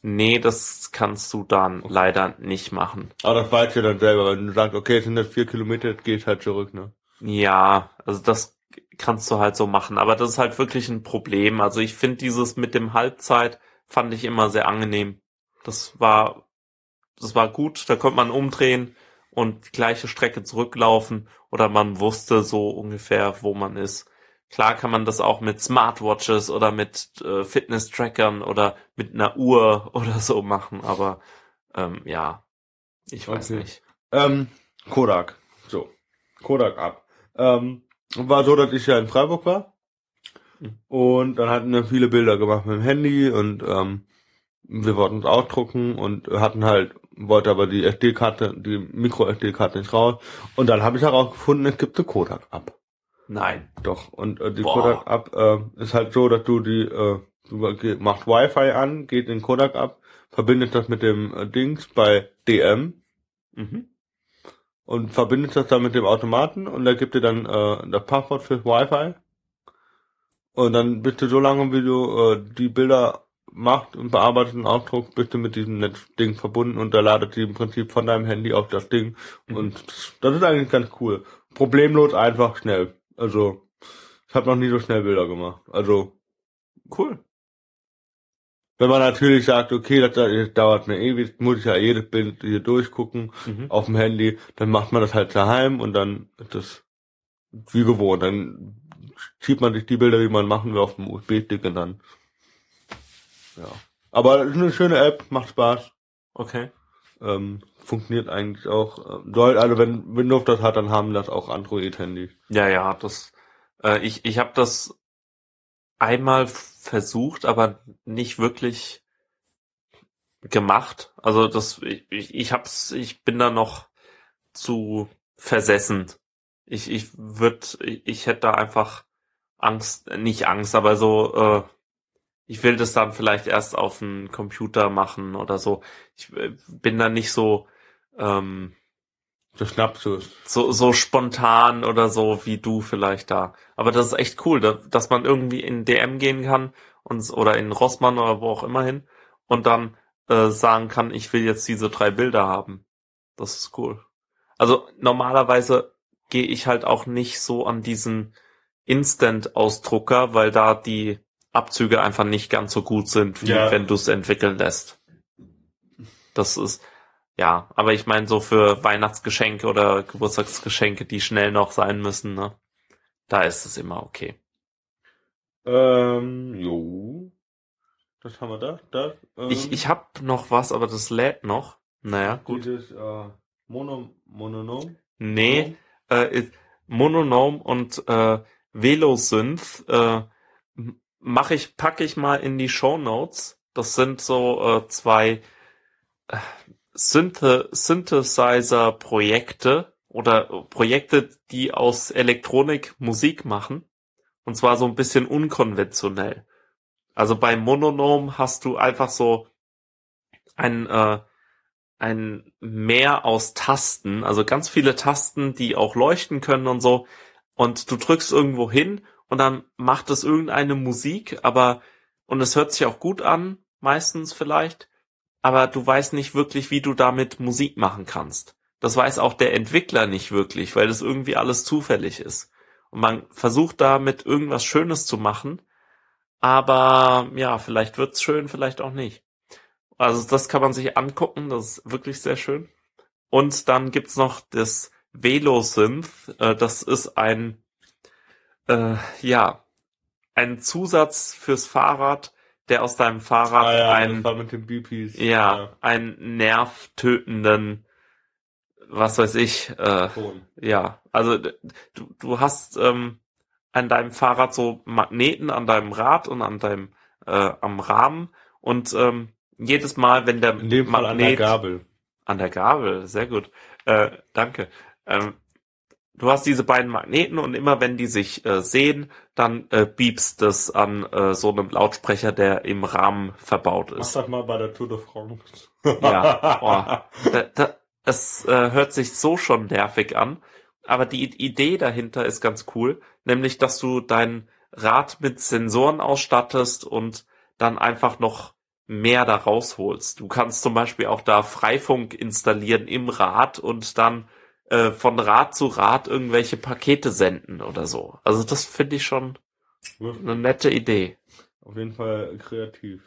Nee, das kannst du dann leider nicht machen. Aber das weißt du dann selber, wenn du sagst, okay, es sind jetzt vier Kilometer, jetzt geht halt zurück, ne? Ja, also das kannst du halt so machen, aber das ist halt wirklich ein Problem. Also ich finde dieses mit dem Halbzeit fand ich immer sehr angenehm. Das war, das war gut, da konnte man umdrehen und die gleiche Strecke zurücklaufen oder man wusste so ungefähr, wo man ist. Klar kann man das auch mit Smartwatches oder mit äh, Fitness-Trackern oder mit einer Uhr [laughs] oder so machen, aber ähm, ja, ich weiß Okay. nicht. Ähm, Kodak. So. Kodak ab. Ähm, war so, dass ich ja in Freiburg war. Mhm. Und dann hatten wir viele Bilder gemacht mit dem Handy und ähm, wir wollten uns ausdrucken und hatten halt, wollte aber die SD-Karte, die Micro-SD-Karte nicht raus. Und dann habe ich herausgefunden, es gibt eine Kodak ab. Nein. Doch. Und äh, die Boah. Kodak ab äh, ist halt so, dass du die, äh, du machst Wi-Fi an, geht in Kodak ab, verbindet das mit dem äh, Dings bei DM Mhm. Und verbindet das dann mit dem Automaten und da gibt dir dann äh, das Passwort fürs Wi-Fi. Und dann bist du so lange, wie du äh, die Bilder macht und bearbeitet und ausdruckt, bist du mit diesem Netzding verbunden und da ladet die im Prinzip von deinem Handy auf das Ding. Und das ist eigentlich ganz cool. Problemlos, einfach, schnell. Also, ich habe noch nie so schnell Bilder gemacht. Also, Cool. Wenn man natürlich sagt, okay, das, das dauert mir ewig, muss ich ja jedes Bild hier durchgucken, Mhm. auf dem Handy, dann macht man das halt daheim und dann ist das wie gewohnt. Dann schiebt man sich die Bilder, die man machen will, auf dem USB-Stick und dann. Ja. Aber es ist eine schöne App, macht Spaß. Okay. Ähm, funktioniert eigentlich auch. Soll, also wenn Windows das hat, dann haben das auch Android-Handys. Ja, ja, das. Äh, ich ich habe das einmal versucht, aber nicht wirklich gemacht. Also das, ich, ich, hab's, ich bin da noch zu versessen. Ich, ich würd, ich, ich hätte da einfach Angst, nicht Angst, aber so, äh, ich will das dann vielleicht erst auf dem Computer machen oder so. Ich äh, bin da nicht so, ähm, So schnappst du es. so, so spontan oder so wie du vielleicht da. Aber das ist echt cool, da, dass man irgendwie in DM gehen kann und, oder in Rossmann oder wo auch immer hin und dann äh, sagen kann, ich will jetzt diese drei Bilder haben. Das ist cool. Also normalerweise gehe ich halt auch nicht so an diesen Instant-Ausdrucker, weil da die Abzüge einfach nicht ganz so gut sind, wie Ja. wenn du es entwickeln lässt. Das ist, ja, aber ich meine, so für Weihnachtsgeschenke oder Geburtstagsgeschenke, die schnell noch sein müssen, ne? Da ist es immer okay. Ähm, jo. Das haben wir da. da ähm, Ich, ich hab noch was, aber das lädt noch. Naja, gut. Dieses äh, Mono, Mononom. Nee, äh, ist Mononom und äh, Velosynth äh, m- mach ich, packe ich mal in die Show Notes. Das sind so äh, zwei äh, Synth Synthesizer-Projekte oder Projekte, die aus Elektronik Musik machen. Und zwar so ein bisschen unkonventionell. Also bei Mononom hast du einfach so ein, äh, ein Meer aus Tasten, also ganz viele Tasten, die auch leuchten können und so. Und du drückst irgendwo hin und dann macht es irgendeine Musik, aber, und es hört sich auch gut an, meistens vielleicht, aber du weißt nicht wirklich, wie du damit Musik machen kannst. Das weiß auch der Entwickler nicht wirklich, weil das irgendwie alles zufällig ist. Und man versucht damit irgendwas Schönes zu machen, aber ja, vielleicht wird's schön, vielleicht auch nicht. Also das kann man sich angucken, das ist wirklich sehr schön. Und dann gibt's noch das Velosynth, äh, das ist ein, äh, ja, ein Zusatz fürs Fahrrad, der aus deinem Fahrrad Ah, ja, ein, das war mit den BPs. ja, einen nervtötenden was weiß ich, äh, Ton. ja, also du, du hast ähm, an deinem Fahrrad so Magneten an deinem Rad und an deinem äh, am Rahmen und ähm, jedes Mal, wenn der In dem Fall an der Gabel. an der Gabel, sehr gut. Äh, danke. Ähm, du hast diese beiden Magneten und immer wenn die sich äh, sehen, dann äh, piepst das an äh, so einem Lautsprecher, der im Rahmen verbaut Mach ist. das mal bei der Tour de France. Ja, [laughs] oh. Da, da, es äh, hört sich so schon nervig an, aber die Idee dahinter ist ganz cool, nämlich dass du dein Rad mit Sensoren ausstattest und dann einfach noch mehr da rausholst. Du kannst zum Beispiel auch da Freifunk installieren im Rad und dann äh, von Rad zu Rad irgendwelche Pakete senden oder so. Also das finde ich schon eine nette Idee. Auf jeden Fall kreativ.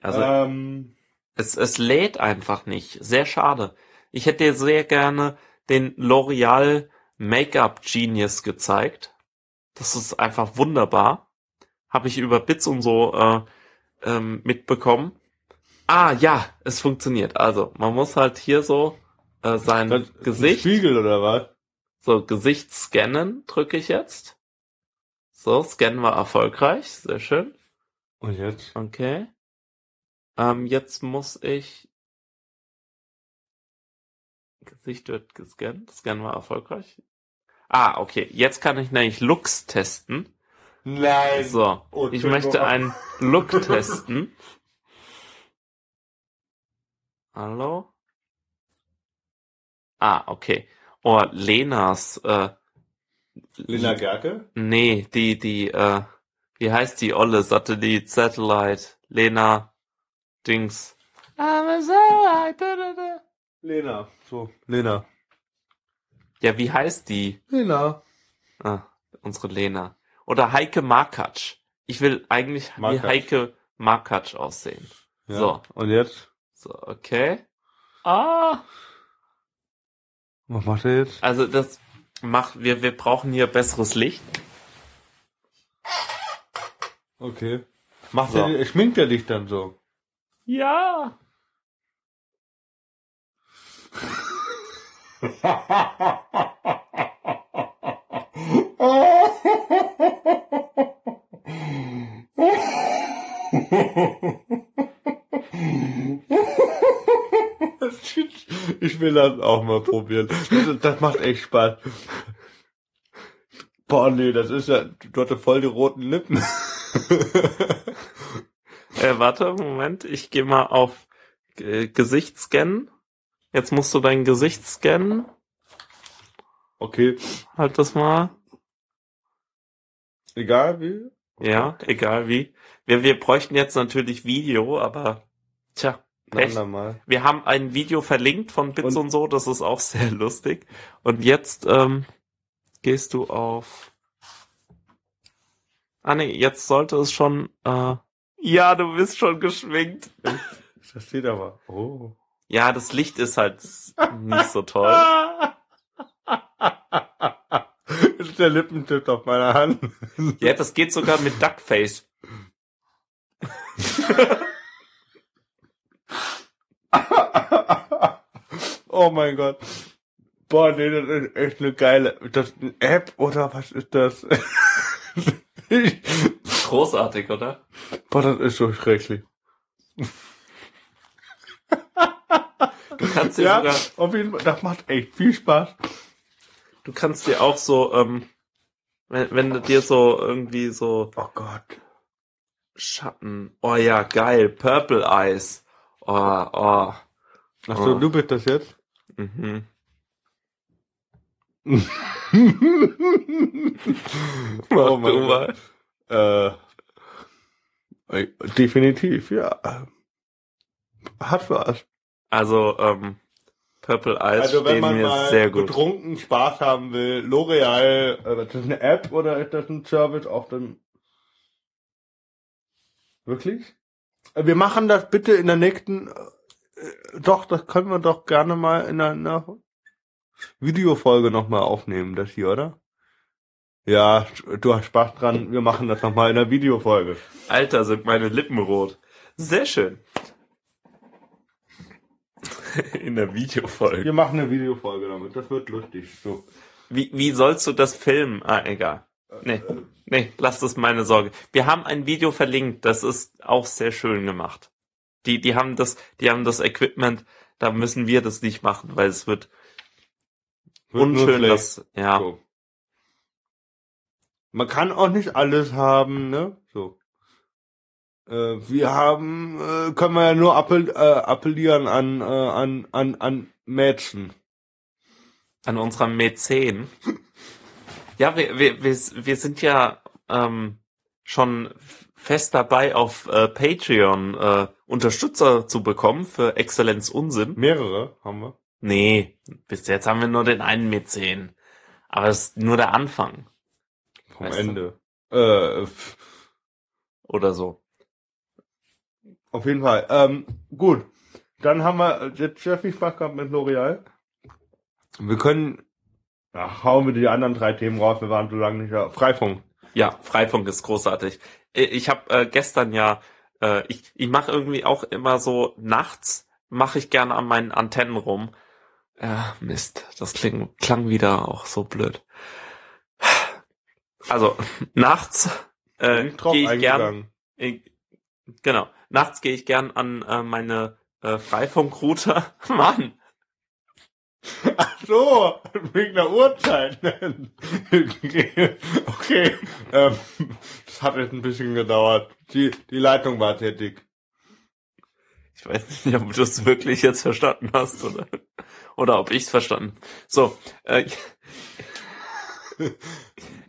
Also ähm, Es, es lädt einfach nicht. Sehr schade. Ich hätte dir sehr gerne den L'Oreal Make-up Genius gezeigt. Das ist einfach wunderbar. Habe ich über Bits und so äh, ähm, mitbekommen. Ah ja, es funktioniert. Also man muss halt hier so äh, sein das- Gesicht, Spiegel oder was? so Gesicht scannen, drücke ich jetzt. So, scannen war erfolgreich. Sehr schön. Und jetzt? Okay. Ähm, jetzt muss ich. Gesicht wird gescannt. Scan war erfolgreich. Ah, okay. Jetzt kann ich nämlich Looks testen. Nein. So. Oh, Ich möchte einen Look [laughs] testen. Hallo? Ah, okay. Oh, Lenas, äh, Lena Gerke? nee, die, die, äh, wie heißt die Olle? Satellit, Satellite, Lena, Dings. I'm a satellite, da, da, da. Lena. So, Lena. Ja, wie heißt die? Lena. Ah, unsere Lena. Oder Heike Markatsch. Ich will eigentlich wie Markatsch. Heike Markatsch aussehen. Ja. So. Und jetzt? So, okay. Ah, Was macht er jetzt? also das macht, wir, wir brauchen hier besseres Licht. Okay. Macht So. er, schminkt er dich dann so? Ja. [laughs] [laughs] Ich will das auch mal probieren. Das, das macht echt Spaß. Boah, nee, das ist ja, du hattest voll die roten Lippen. [laughs] Äh, warte, Moment, ich gehe mal auf äh, Gesicht scannen. Jetzt musst du dein Gesicht scannen. Okay, Halt das mal. egal wie. Ja, egal wie. Wir, wir bräuchten jetzt natürlich Video, aber tja, Echt? wir haben ein Video verlinkt von Bits Und- und, so, das ist auch sehr lustig. Und jetzt ähm, gehst du auf. Ah nee, jetzt sollte es schon. Äh, ja, du bist schon geschminkt. Das steht aber. Oh. Ja, das Licht ist halt nicht so toll. [laughs] Ist der Lippentipp auf meiner Hand. Ja, das geht sogar mit Duckface. [laughs] oh mein Gott. Boah, nee, das ist echt eine geile. Ist das eine App oder was ist das? [laughs] Großartig, oder? Boah, das ist so schrecklich. Du kannst dir Ja, sogar, auf jeden Fall, das macht echt viel Spaß. du kannst dir auch so, ähm, wenn, wenn du dir so irgendwie so Oh Gott. Schatten. Oh ja, geil. Purple Eyes. Oh, oh. Ach so, Oh. du bist das jetzt? Mhm. [laughs] oh mal. Äh, äh, definitiv, ja. Hat was. Also, ähm, Purple Eyes Also wenn man mir mal sehr gut. betrunken Spaß haben will, L'Oreal, äh, ist das eine App oder ist das ein Service auf dem... Wirklich? Äh, Wir machen das bitte in der nächsten... Äh, doch, das können wir doch gerne mal in einer Videofolge nochmal aufnehmen, das hier, oder? Ja, du hast Spaß dran, wir machen das nochmal in der Videofolge. Alter, sind meine Lippen rot. Sehr schön. [laughs] In der Videofolge. Wir machen eine Videofolge damit. Das wird lustig. So. Wie, wie sollst du das filmen? Ah, egal. Nee, nee, lass das meine Sorge. Wir haben ein Video verlinkt, das ist auch sehr schön gemacht. Die, die haben das, die haben das Equipment, da müssen wir das nicht machen, weil es wird, Wird unschön, schlecht. das, ja. So. Man kann auch nicht alles haben, ne? So. Äh, wir haben, äh, können wir ja nur appell, äh, appellieren an, äh, an, an, an Mädchen. an unserer Mäzen. [laughs] Ja, wir, wir, wir, wir sind ja ähm, schon fest dabei, auf äh, Patreon äh, Unterstützer zu bekommen für Exzellenz Unsinn. Mehrere haben wir. Nee, bis jetzt haben wir nur den einen Mäzen. Aber das ist nur der Anfang Vom Weißt du? Ende. Äh, pf, oder so. auf jeden Fall. Ähm, gut. Dann haben wir jetzt sehr viel Spaß gehabt mit L'Oreal. Wir können, ach, hauen wir die anderen drei Themen raus. Wir waren so lange nicht da. Freifunk. Ja, Freifunk ist großartig. Äh, Ich habe äh, gestern ja, äh, ich, ich mache irgendwie auch immer so nachts, mache ich gerne an meinen Antennen rum. Ja, Mist, das kling, klang wieder auch so blöd. Also, [laughs] nachts äh, gehe ich gern, ich, genau, nachts gehe ich gern an äh, meine äh, Freifunkrouter. [laughs] Mann, Ach so, wegen der Uhrzeit. okay, [laughs] okay. Ähm, das hat jetzt ein bisschen gedauert. Die, die Leitung war tätig. Ich weiß nicht, ob du es wirklich jetzt verstanden hast oder, oder ob ich es verstanden. So, äh,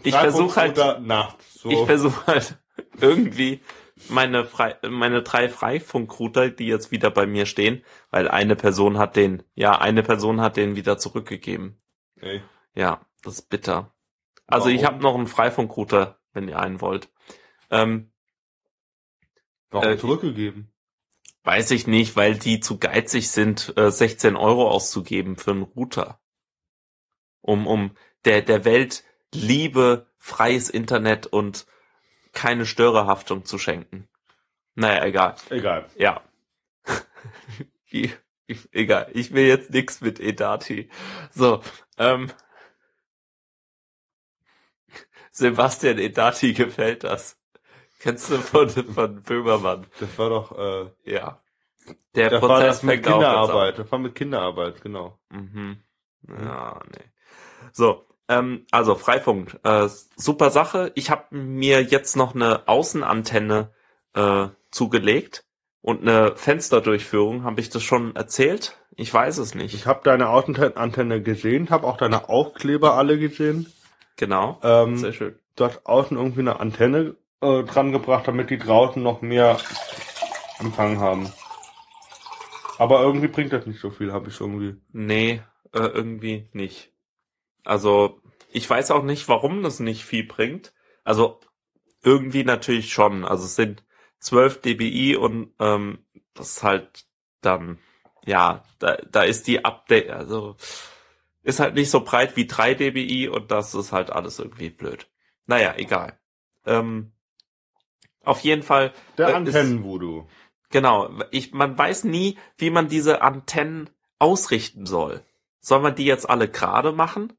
ich versuche halt. So. ich versuche halt irgendwie meine frei, meine drei Freifunkrouter, die jetzt wieder bei mir stehen, weil eine Person hat den, ja, eine Person hat den wieder zurückgegeben. Ey, Ja, das ist bitter. Also ich Warum? habe noch einen Freifunkrouter, wenn ihr einen wollt. Ähm, warum Äh, zurückgegeben? Weiß ich nicht, weil die zu geizig sind, äh, 16 Euro auszugeben für einen Router. Um, um der, der Welt Liebe, freies Internet und keine Störerhaftung zu schenken. Naja, egal. Egal. Ja. [laughs] Wie- ich- egal. Ich will jetzt nix mit Edati. So, ähm. Sebastian Edati gefällt das. Kennst du von, von Böhmermann? Das war doch, äh, Ja. Der das war Prozess das mit. Kinderarbeit. Das war mit Kinderarbeit, genau. Mhm. Ja, nee. So, ähm, also Freifunk, äh, super Sache. Ich habe mir jetzt noch eine Außenantenne äh, zugelegt und eine Fensterdurchführung. Habe ich das schon erzählt? Ich weiß es nicht. Ich habe deine Außenantenne gesehen, habe auch deine Aufkleber alle gesehen. genau. Ähm, Sehr schön. du hast außen irgendwie eine Antenne äh, dran gebracht, damit die draußen noch mehr Empfang haben. Aber irgendwie bringt das nicht so viel, habe ich irgendwie. Nee, äh, irgendwie nicht. Also, ich weiß auch nicht, warum das nicht viel bringt. Also, irgendwie natürlich schon. Also, es sind 12 dBi und ähm, das ist halt dann, ja, da, da ist die Update, also ist halt nicht so breit wie 3 dBi und das ist halt alles irgendwie blöd. Naja, egal. Ähm, auf jeden Fall Der Äh, Antennen-Voodoo. Genau, ich, man weiß nie, wie man diese Antennen ausrichten soll. Soll man die jetzt alle gerade machen?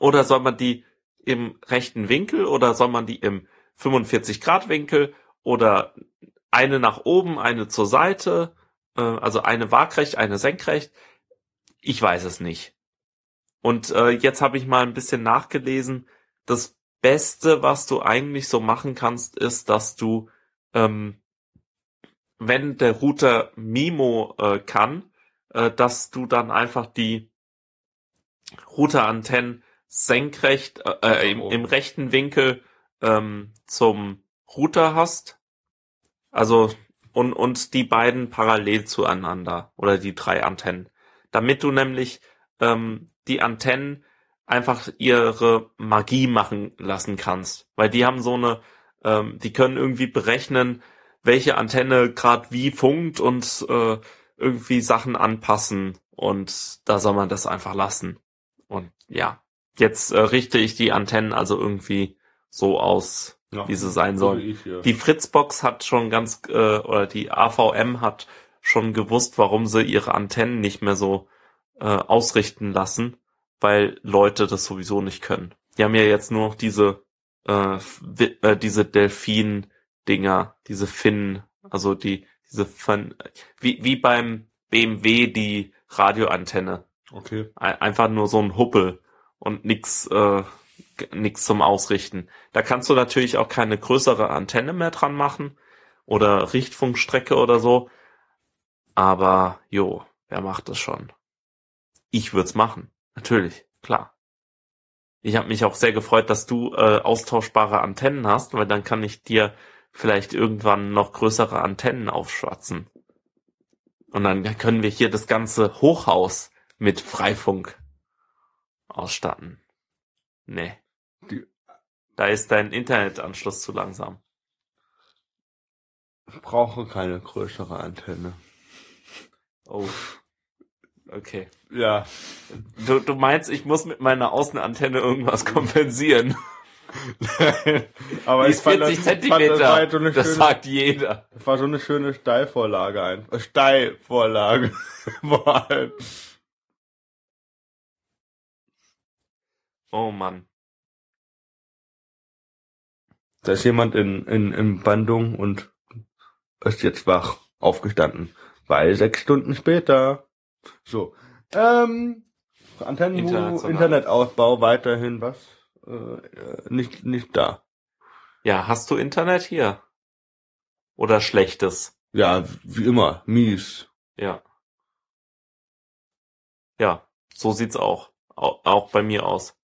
Oder soll man die im rechten Winkel? Oder soll man die im 45 Grad Winkel? Oder eine nach oben, eine zur Seite? Äh, also eine waagrecht, eine senkrecht? Ich weiß es nicht. Und äh, jetzt habe ich mal ein bisschen nachgelesen. Das Beste, was du eigentlich so machen kannst, ist, dass du ähm, wenn der Router Mimo äh, kann, äh, dass du dann einfach die Routerantennen senkrecht äh, äh, im, im rechten Winkel ähm, zum Router hast. Also und und die beiden parallel zueinander oder die drei Antennen, damit du nämlich ähm, die Antennen einfach ihre Magie machen lassen kannst, weil die haben so eine, ähm, die können irgendwie berechnen, welche Antenne gerade wie funkt und äh, irgendwie Sachen anpassen. Und da soll man das einfach lassen. Und ja, jetzt äh, richte ich die Antennen also irgendwie so aus, Ja, wie sie sein so sollen. ich hier. Die Fritzbox hat schon ganz, äh, oder die AVM hat schon gewusst, warum sie ihre Antennen nicht mehr so äh, ausrichten lassen, weil Leute das sowieso nicht können. Die haben ja jetzt nur noch diese äh, äh, diese Delfin-Dinger, diese Finnen, also die diese Fin wie wie beim BMW die Radioantenne, Okay. Ein- einfach nur so ein Huppel und nix äh, nix zum Ausrichten. Da kannst du natürlich auch keine größere Antenne mehr dran machen oder Richtfunkstrecke oder so. Aber jo, wer macht das schon? Ich würd's machen, natürlich, klar. Ich habe mich auch sehr gefreut, dass du äh, austauschbare Antennen hast, weil dann kann ich dir vielleicht irgendwann noch größere Antennen aufschwatzen. Und dann können wir hier das ganze Hochhaus mit Freifunk ausstatten. Nee. Die- Da ist dein Internetanschluss zu langsam. Ich brauche keine größere Antenne. Oh. Okay. Ja. Du, du meinst, ich muss mit meiner Außenantenne irgendwas kompensieren. Aber Die ist 40 das- Zentimeter. Das halt so eine das schöne, sagt jeder. das war so eine schöne Steilvorlage ein. Steilvorlage. [laughs] Oh Mann. da ist jemand in, in, in Bandung und ist jetzt wach aufgestanden. Weil sechs Stunden später. So. Ähm, Antennen. Internetausbau weiterhin was? Äh, äh, nicht, nicht da. Ja, hast du Internet hier? Oder schlechtes? Ja, wie immer, mies. Ja. Ja, so sieht's auch. Au- Auch bei mir aus.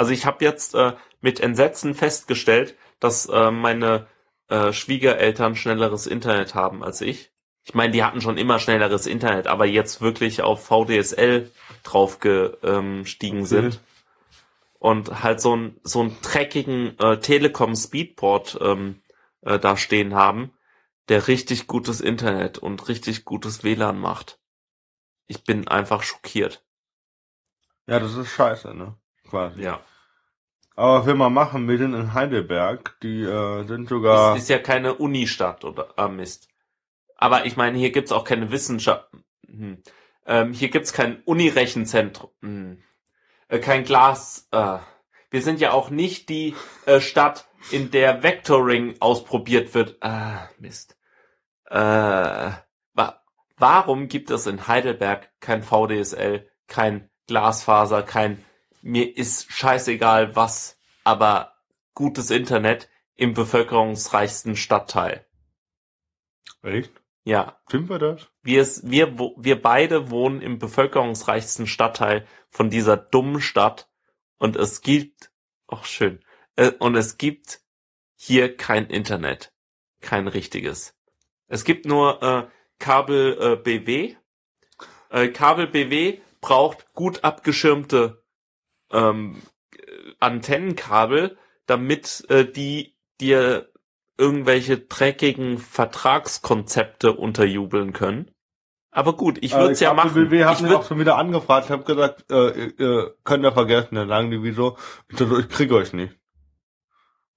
Also ich habe jetzt äh, mit Entsetzen festgestellt, dass äh, meine äh, Schwiegereltern schnelleres Internet haben als ich. Ich meine, die hatten schon immer schnelleres Internet, aber jetzt wirklich auf VDSL draufgestiegen sind und halt so ein so einen dreckigen äh, Telekom Speedport ähm, äh, da stehen haben, der richtig gutes Internet und richtig gutes WLAN macht. Ich bin einfach schockiert. Ja, das ist scheiße, ne? Quasi. Ja. Aber wir mal machen, wir sind in Heidelberg, die äh, sind sogar. Es ist ja keine Unistadt oder ah, Mist. Aber ich meine, hier gibt's auch keine Wissenschaft. Hm. Ähm, hier gibt's kein Unirechenzentrum. Hm. Äh, kein Glas. Äh. Wir sind ja auch nicht die äh, Stadt, in der Vectoring ausprobiert wird. Ah, Mist. Äh, wa warum gibt es in Heidelberg kein VDSL, kein Glasfaser, kein mir ist scheißegal was, aber gutes Internet im bevölkerungsreichsten Stadtteil. Echt? Ja, Sind wir das? wir, wir, wir beide wohnen im bevölkerungsreichsten Stadtteil von dieser dummen Stadt und es gibt, ach schön, äh, und es gibt hier kein Internet, kein richtiges. Es gibt nur äh, Kabel äh, BW. Äh, Kabel BW braucht gut abgeschirmte ähm, äh, Antennenkabel, damit äh, die dir irgendwelche dreckigen Vertragskonzepte unterjubeln können. Aber gut, ich würde es ja machen. Wir haben Ich mich auch schon wieder angefragt. Ich habe gesagt, äh, ihr, ihr könnt ja vergessen. Dann sagen die, wieso? Ich, so, ich krieg euch nicht.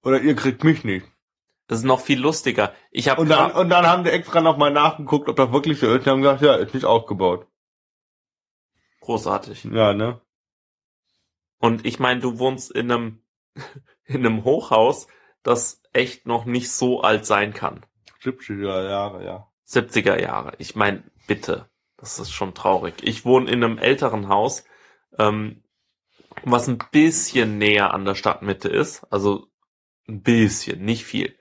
Oder ihr kriegt mich nicht. das ist noch viel lustiger. Ich habe Und dann, und dann haben die extra nochmal nachgeguckt, ob das wirklich so ist. Die haben gesagt, ja, ist nicht aufgebaut. großartig. Ja, ne? Und ich meine, du wohnst in einem [laughs] in einem Hochhaus, das echt noch nicht so alt sein kann. 70er Jahre, ja. 70er Jahre. Ich meine, bitte. Das ist schon traurig. Ich wohne in einem älteren Haus, ähm, was ein bisschen näher an der Stadtmitte ist. Also ein bisschen, nicht viel.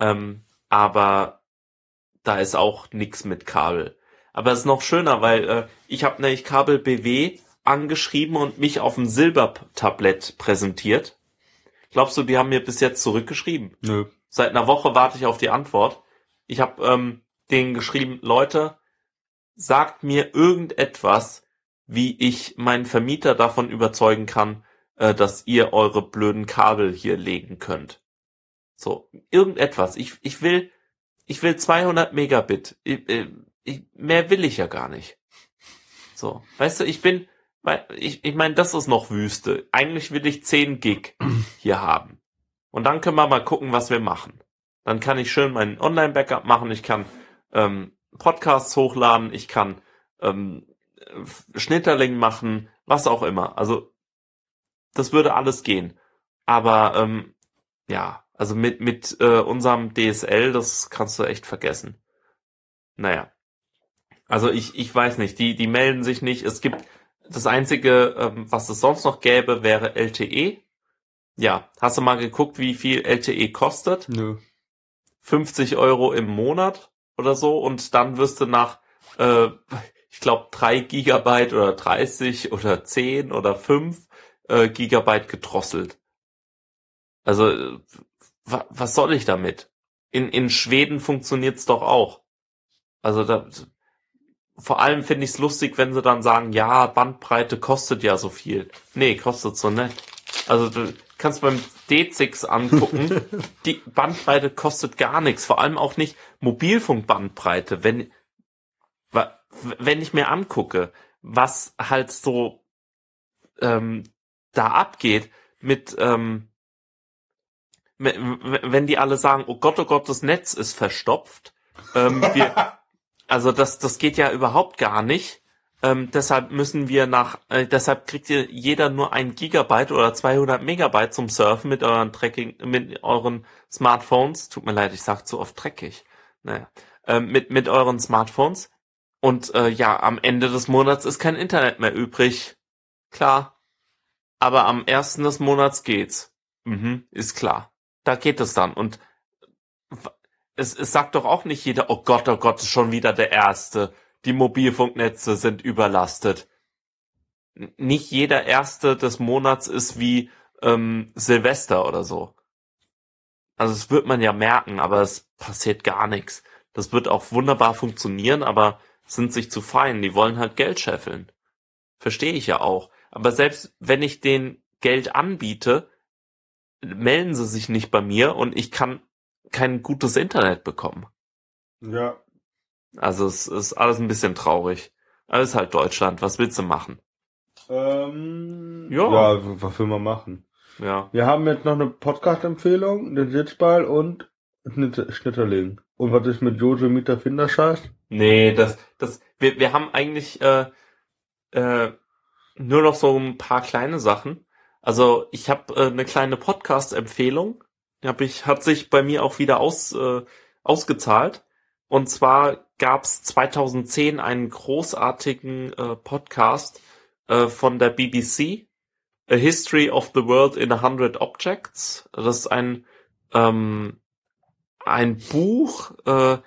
Ähm, aber da ist auch nix mit Kabel. Aber es ist noch schöner, weil äh, ich habe nämlich Kabel BW angeschrieben und mich auf dem Silbertablett präsentiert. Glaubst du, die haben mir bis jetzt zurückgeschrieben? Nö. Seit einer Woche warte ich auf die Antwort. Ich habe ähm, denen geschrieben, Leute, sagt mir irgendetwas, wie ich meinen Vermieter davon überzeugen kann, äh, dass ihr eure blöden Kabel hier legen könnt. So, irgendetwas. Ich, ich will, ich will 200 Megabit. Ich, äh, ich, mehr will ich ja gar nicht. So, weißt du, ich bin, ich, ich meine, das ist noch Wüste. Eigentlich will ich 10 Gig [clears throat] hier haben. Und dann können wir mal gucken, was wir machen. Dann kann ich schön meinen Online-Backup machen. Ich kann ähm, Podcasts hochladen, ich kann ähm, Schnitterling machen, was auch immer. Also das würde alles gehen. Aber ähm, ja, also mit mit äh, unserem DSL, das kannst du echt vergessen. Naja. Also ich ich weiß nicht, die die melden sich nicht. Es gibt das einzige, ähm, was es sonst noch gäbe, wäre LTE. Ja, hast du mal geguckt, wie viel LTE kostet? Nö. 50 Euro im Monat oder so und dann wirst du nach, äh, ich glaube, drei Gigabyte oder 30 oder 10 oder 5 äh, Gigabyte gedrosselt. Also, äh, wa was soll ich damit? In, in Schweden funktioniert's doch auch. Also da, vor allem finde ich es lustig, wenn sie dann sagen, ja, Bandbreite kostet ja so viel. Nee, kostet so nicht. Also du kannst beim D6 angucken, [laughs] die Bandbreite kostet gar nichts, vor allem auch nicht Mobilfunkbandbreite. Wenn, wenn ich mir angucke, was halt so ähm, da abgeht mit, ähm, wenn die alle sagen, oh Gott, oh Gott, das Netz ist verstopft, ähm, wir, [laughs] also das, das geht ja überhaupt gar nicht. Ähm, deshalb müssen wir nach, äh, deshalb kriegt ihr jeder nur ein Gigabyte oder 200 Megabyte zum Surfen mit euren Tracking, mit euren Smartphones. Tut mir leid, ich sag zu oft dreckig. Naja, ähm, mit mit euren Smartphones. Und äh, ja, am Ende des Monats ist kein Internet mehr übrig. Klar. Aber am ersten des Monats geht's. Mhm, ist klar. Da geht es dann. Und es, es sagt doch auch nicht jeder, oh Gott, oh Gott, schon wieder der Erste die Mobilfunknetze sind überlastet. Nicht jeder erste des Monats ist wie ähm, Silvester oder so. Also das wird man ja merken, aber es passiert gar nichts. Das wird auch wunderbar funktionieren, aber sind sich zu fein. Die wollen halt Geld scheffeln. Verstehe ich ja auch. Aber selbst wenn ich den Geld anbiete, melden sie sich nicht bei mir und ich kann kein gutes Internet bekommen. Ja, also es ist alles ein bisschen traurig. Alles halt Deutschland. Was willst du machen? Ähm, ja. ja, was will man machen? Ja. Wir haben jetzt noch eine Podcast-Empfehlung, den Sitzball und Schnitterling. Und was ist mit Jojo Mieter Finderscheiß? Nee, das, das, wir, wir haben eigentlich äh, äh, nur noch so ein paar kleine Sachen. Also ich habe äh, eine kleine Podcast-Empfehlung. Hab ich, hat sich bei mir auch wieder aus, äh, ausgezahlt. Und zwar gab es 2010 einen großartigen äh, Podcast äh, von der BBC, A History of the World in a Hundred Objects. Das ist ein ähm, ein Buch äh,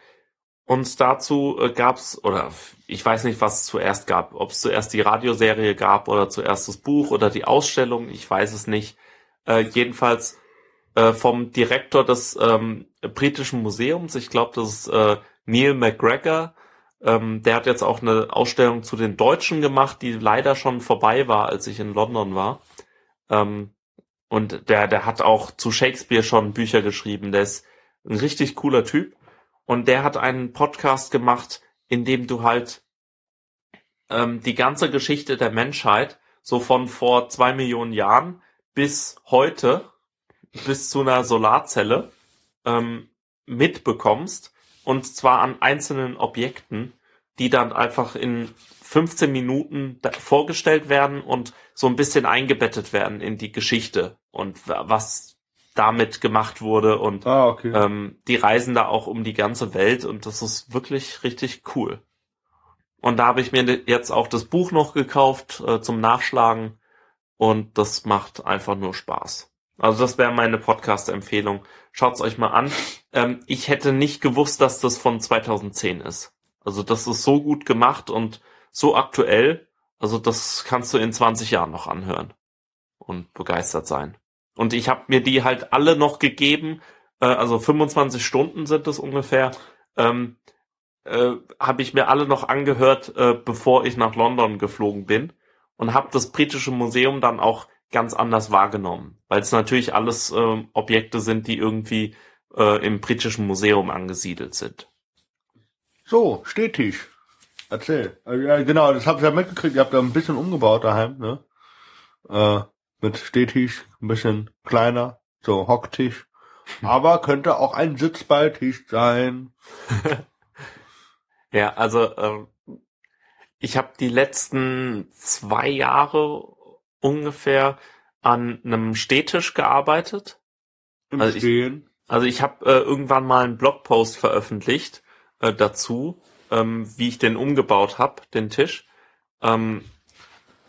und dazu äh, gab's oder ich weiß nicht, was es zuerst gab, ob es zuerst die Radioserie gab oder zuerst das Buch oder die Ausstellung, ich weiß es nicht. Äh, jedenfalls äh, vom Direktor des ähm, britischen Museums, ich glaube, das ist äh, Neil McGregor, ähm, der hat jetzt auch eine Ausstellung zu den Deutschen gemacht, die leider schon vorbei war, als ich in London war. Ähm, und der, der hat auch zu Shakespeare schon Bücher geschrieben. Der ist ein richtig cooler Typ. Und der hat einen Podcast gemacht, in dem du halt ähm, die ganze Geschichte der Menschheit so von vor zwei Millionen Jahren bis heute, bis zu einer Solarzelle ähm, mitbekommst und zwar an einzelnen Objekten, die dann einfach in 15 Minuten vorgestellt werden und so ein bisschen eingebettet werden in die Geschichte und was damit gemacht wurde und ah, okay. ähm, die reisen da auch um die ganze Welt und das ist wirklich richtig cool. Und da habe ich mir jetzt auch das Buch noch gekauft äh, zum Nachschlagen und das macht einfach nur Spaß. Also das wäre meine Podcast-Empfehlung. Schaut's euch mal an. Ähm, ich hätte nicht gewusst, dass das von 2010 ist. Also das ist so gut gemacht und so aktuell. Also das kannst du in 20 Jahren noch anhören und begeistert sein. Und ich habe mir die halt alle noch gegeben. Äh, also 25 Stunden sind es ungefähr. Ähm, äh, habe ich mir alle noch angehört, äh, bevor ich nach London geflogen bin und habe das britische Museum dann auch ganz anders wahrgenommen, weil es natürlich alles äh, Objekte sind, die irgendwie äh, im britischen Museum angesiedelt sind. So, Stehtisch. Erzähl. Äh, ja, genau, das habt ihr ja mitgekriegt. Ihr habt da ein bisschen umgebaut daheim, ne? Äh, mit Stehtisch, ein bisschen kleiner, so Hocktisch. [laughs] Aber könnte auch ein Sitzballtisch sein. [laughs] Ja, also ähm, ich habe die letzten zwei Jahre ungefähr an einem Stehtisch gearbeitet. Im Also ich- Stehen. Also ich habe äh, irgendwann mal einen Blogpost veröffentlicht äh, dazu, ähm, wie ich den umgebaut habe, den Tisch. Ähm,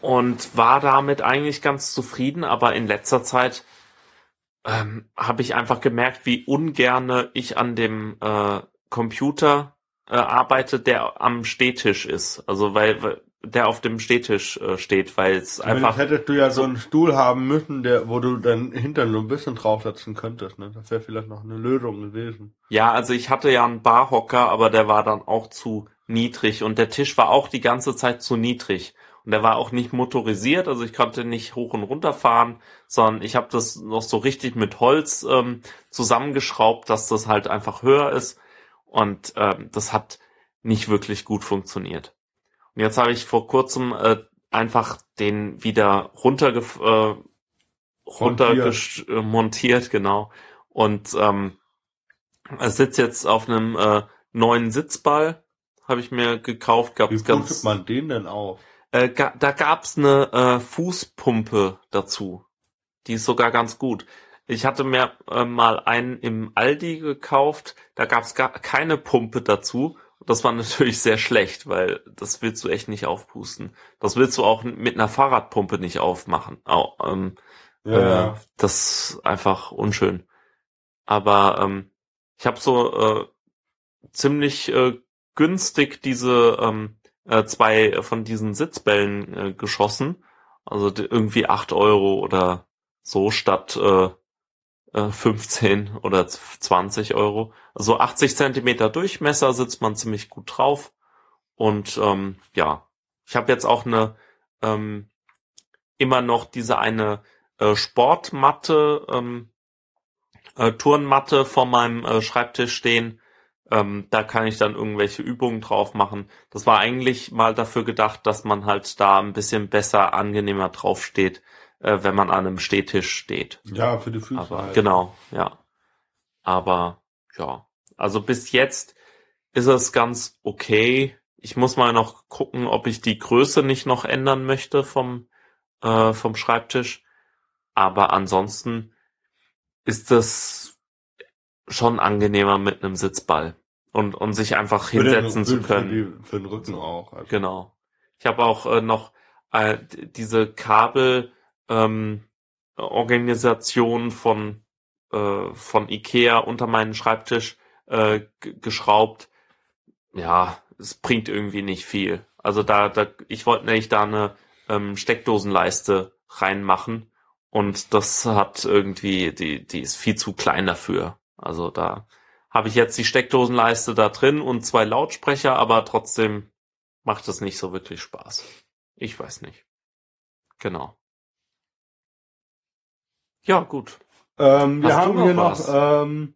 und war damit eigentlich ganz zufrieden, aber in letzter Zeit ähm, habe ich einfach gemerkt, wie ungerne ich an dem äh, Computer äh, arbeite, der am Stehtisch ist. Also weil, weil der auf dem Stehtisch äh, steht, weil es Einfach hättest du ja so einen Stuhl haben müssen, der, wo du deinen Hintern so ein bisschen draufsetzen könntest, ne? Das wäre vielleicht noch eine Lösung gewesen. Ja, also ich hatte ja einen Barhocker, aber der war dann auch zu niedrig und der Tisch war auch die ganze Zeit zu niedrig. Und der war auch nicht motorisiert, also ich konnte nicht hoch und runter fahren, sondern ich habe das noch so richtig mit Holz ähm, zusammengeschraubt, dass das halt einfach höher ist. Und ähm, das hat nicht wirklich gut funktioniert. Und jetzt habe ich vor kurzem äh, einfach den wieder runterge äh, runtermontiert, äh, montiert, genau. Und ähm, sitzt jetzt auf einem äh, neuen Sitzball, habe ich mir gekauft, Wie gab's pustet ganz, man den denn auf? äh, ga, da gab's eine äh, Fußpumpe dazu. Die ist sogar ganz gut. Ich hatte mir äh, mal einen im Aldi gekauft, da gab's gar keine Pumpe dazu. Das war natürlich sehr schlecht, weil das willst du echt nicht aufpusten. Das willst du auch mit einer Fahrradpumpe nicht aufmachen. Au, ähm, Ja, äh, das ist einfach unschön. Aber ähm, ich habe so äh, ziemlich äh, günstig diese ähm, äh, zwei von diesen Sitzbällen äh, geschossen. Also irgendwie acht Euro oder so statt äh, äh, 15 oder 20 Euro. Also 80 Zentimeter Durchmesser sitzt man ziemlich gut drauf. Und ähm, ja, ich habe jetzt auch eine ähm, immer noch diese eine äh, Sportmatte, ähm, äh, Turnmatte vor meinem äh, Schreibtisch stehen. Ähm, da kann ich dann irgendwelche Übungen drauf machen. Das war eigentlich mal dafür gedacht, dass man halt da ein bisschen besser, angenehmer drauf steht, äh, wenn man an einem Stehtisch steht. ja, für die Füße Aber halt. genau, ja. Aber ja, also bis jetzt ist es ganz okay. Ich muss mal noch gucken, ob ich die Größe nicht noch ändern möchte vom äh, vom Schreibtisch. Aber ansonsten ist es schon angenehmer mit einem Sitzball und und sich einfach Für den- hinsetzen zu für, können. Für, die, für den Rücken auch. Also. Genau. Ich habe auch äh, noch äh, diese Kabel ähm, Organisation von äh, von Ikea unter meinen Schreibtisch äh, geschraubt. Ja, es bringt irgendwie nicht viel. Also da, da ich wollte nämlich da eine ähm, Steckdosenleiste reinmachen und das hat irgendwie die die ist viel zu klein dafür. Also da habe ich jetzt die Steckdosenleiste da drin und zwei Lautsprecher, aber trotzdem macht es nicht so wirklich Spaß. Ich weiß nicht. Genau. Ja, gut. Ähm, wir haben noch hier was? noch ähm,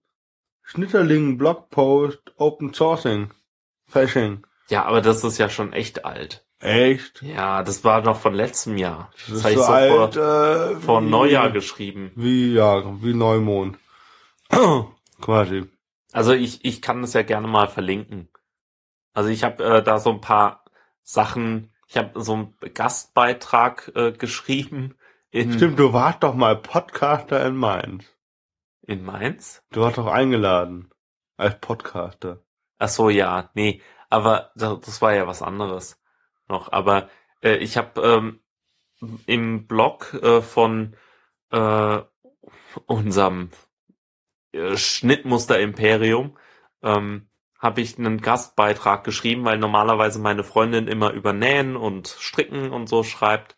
Schnitterling Blogpost Open Sourcing Phashing. Ja, aber das ist ja schon echt alt. Echt? Ja, das war noch von letztem Jahr. Das, Das habe ich so so alt, vor, äh, vor wie- Neujahr geschrieben. Wie, ja, wie Neumond. [clears throat] Quasi. Also ich, ich kann das ja gerne mal verlinken. Also ich habe äh, da so ein paar Sachen, ich habe so einen Gastbeitrag äh, geschrieben in, Stimmt, du warst doch mal Podcaster in Mainz. in Mainz. Du warst doch eingeladen. Als Podcaster. Ach so, ja, nee, aber das, das war ja was anderes noch. Aber äh, ich habe ähm, im Blog äh, von äh, unserem äh, Schnittmuster Imperium ähm, habe ich einen Gastbeitrag geschrieben, weil normalerweise meine Freundin immer über Nähen und Stricken und so schreibt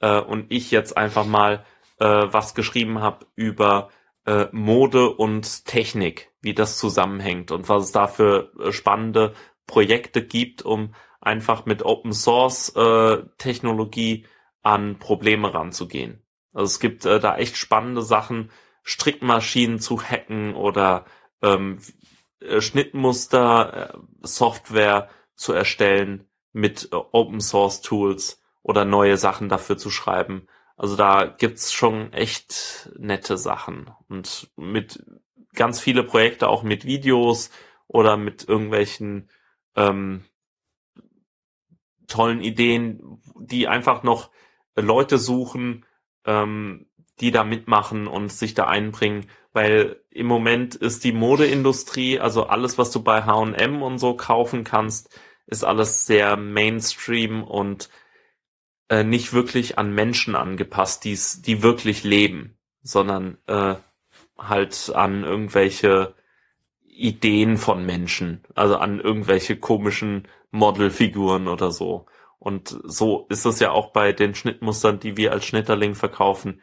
äh, und ich jetzt einfach mal äh, was geschrieben habe über äh, Mode und Technik, wie das zusammenhängt und was es da für äh, spannende Projekte gibt, um einfach mit Open Source äh, Technologie an Probleme ranzugehen. Also es gibt äh, da echt spannende Sachen, Strickmaschinen zu hacken oder ähm, äh, Schnittmuster, äh, Software zu erstellen mit äh, Open Source Tools oder neue Sachen dafür zu schreiben. Also da gibt's schon echt nette Sachen und mit ganz viele Projekte auch mit Videos oder mit irgendwelchen ähm, tollen Ideen, die einfach noch Leute suchen, ähm, die da mitmachen und sich da einbringen, weil im Moment ist die Modeindustrie, also alles, was du bei H&M und so kaufen kannst, ist alles sehr Mainstream und äh, nicht wirklich an Menschen angepasst, die's, die wirklich leben, sondern äh, halt an irgendwelche Ideen von Menschen, also an irgendwelche komischen Modelfiguren oder so. Und so ist es ja auch bei den Schnittmustern, die wir als Schnitterling verkaufen,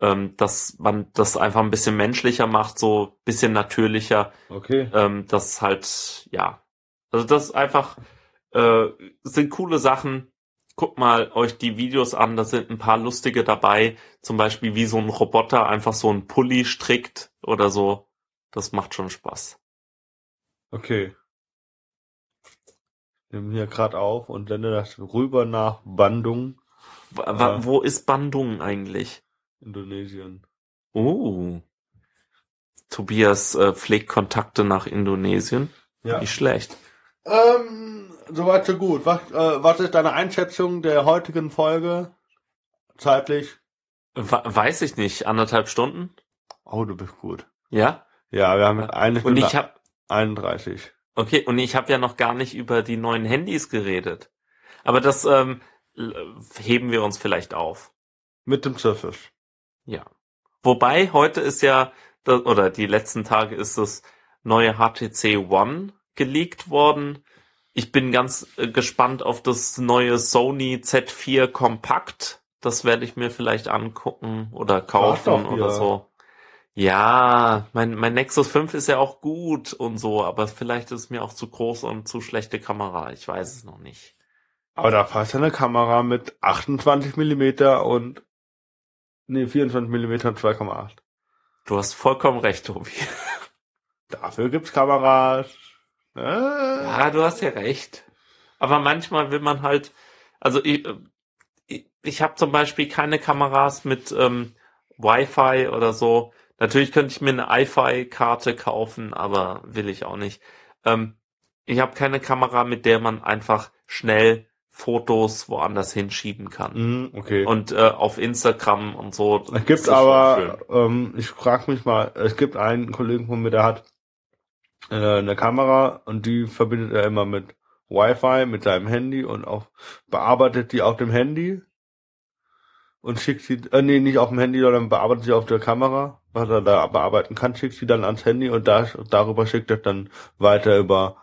ähm, dass man das einfach ein bisschen menschlicher macht, so bisschen natürlicher. Okay. Ähm, das halt, ja. Also das einfach, äh, sind coole Sachen. Guckt mal euch die Videos an, da sind ein paar lustige dabei. Zum Beispiel wie so ein Roboter einfach so ein Pulli strickt oder so. Das macht schon Spaß. Okay. Wir nehmen hier gerade auf und sende das rüber nach Bandung, W Ja. Wo ist Bandung eigentlich? Indonesien. Oh. Tobias äh, pflegt Kontakte nach Indonesien. Ja. Nicht schlecht. Ähm, soweit so gut. Was, äh, was ist deine Einschätzung der heutigen Folge? Zeitlich? We weiß ich nicht. Anderthalb Stunden? Oh, du bist gut. Ja? Ja, wir haben eine Und Stunde ich habe 31. okay, und ich habe ja noch gar nicht über die neuen Handys geredet. Aber das ähm, heben wir uns vielleicht auf. Mit dem Surface. Ja. Wobei heute ist ja oder die letzten Tage ist das neue HTC One geleakt worden. Ich bin ganz äh, gespannt auf das neue Sony Z4 Kompakt. Das werde ich mir vielleicht angucken oder kaufen oder so. Ja, mein, mein Nexus 5 ist ja auch gut und so, aber vielleicht ist es mir auch zu groß und zu schlechte Kamera. Ich weiß es noch nicht. Aber da passt eine Kamera mit 28 Millimeter und nee, 24 Millimeter und 2,8. Du hast vollkommen recht, Tobi. [laughs] Dafür gibt's Kameras. Äh, Ja, du hast ja recht. Aber manchmal will man halt, also ich, ich, ich habe zum Beispiel keine Kameras mit ähm, Wi-Fi oder so. Natürlich könnte ich mir eine iFi-Karte kaufen, aber will ich auch nicht. Ähm, ich habe keine Kamera, mit der man einfach schnell Fotos woanders hinschieben kann. mhm, okay. Und äh, auf Instagram und so. Es gibt aber, ähm, ich frage mich mal, es gibt einen Kollegen von mir, der hat äh, eine Kamera und die verbindet er immer mit Wi-Fi, mit seinem Handy und auch bearbeitet die auf dem Handy und schickt sie, äh, nee, nicht auf dem Handy, sondern bearbeitet sie auf der Kamera, was er da bearbeiten kann, schickt sie dann ans Handy und da, darüber schickt er dann weiter über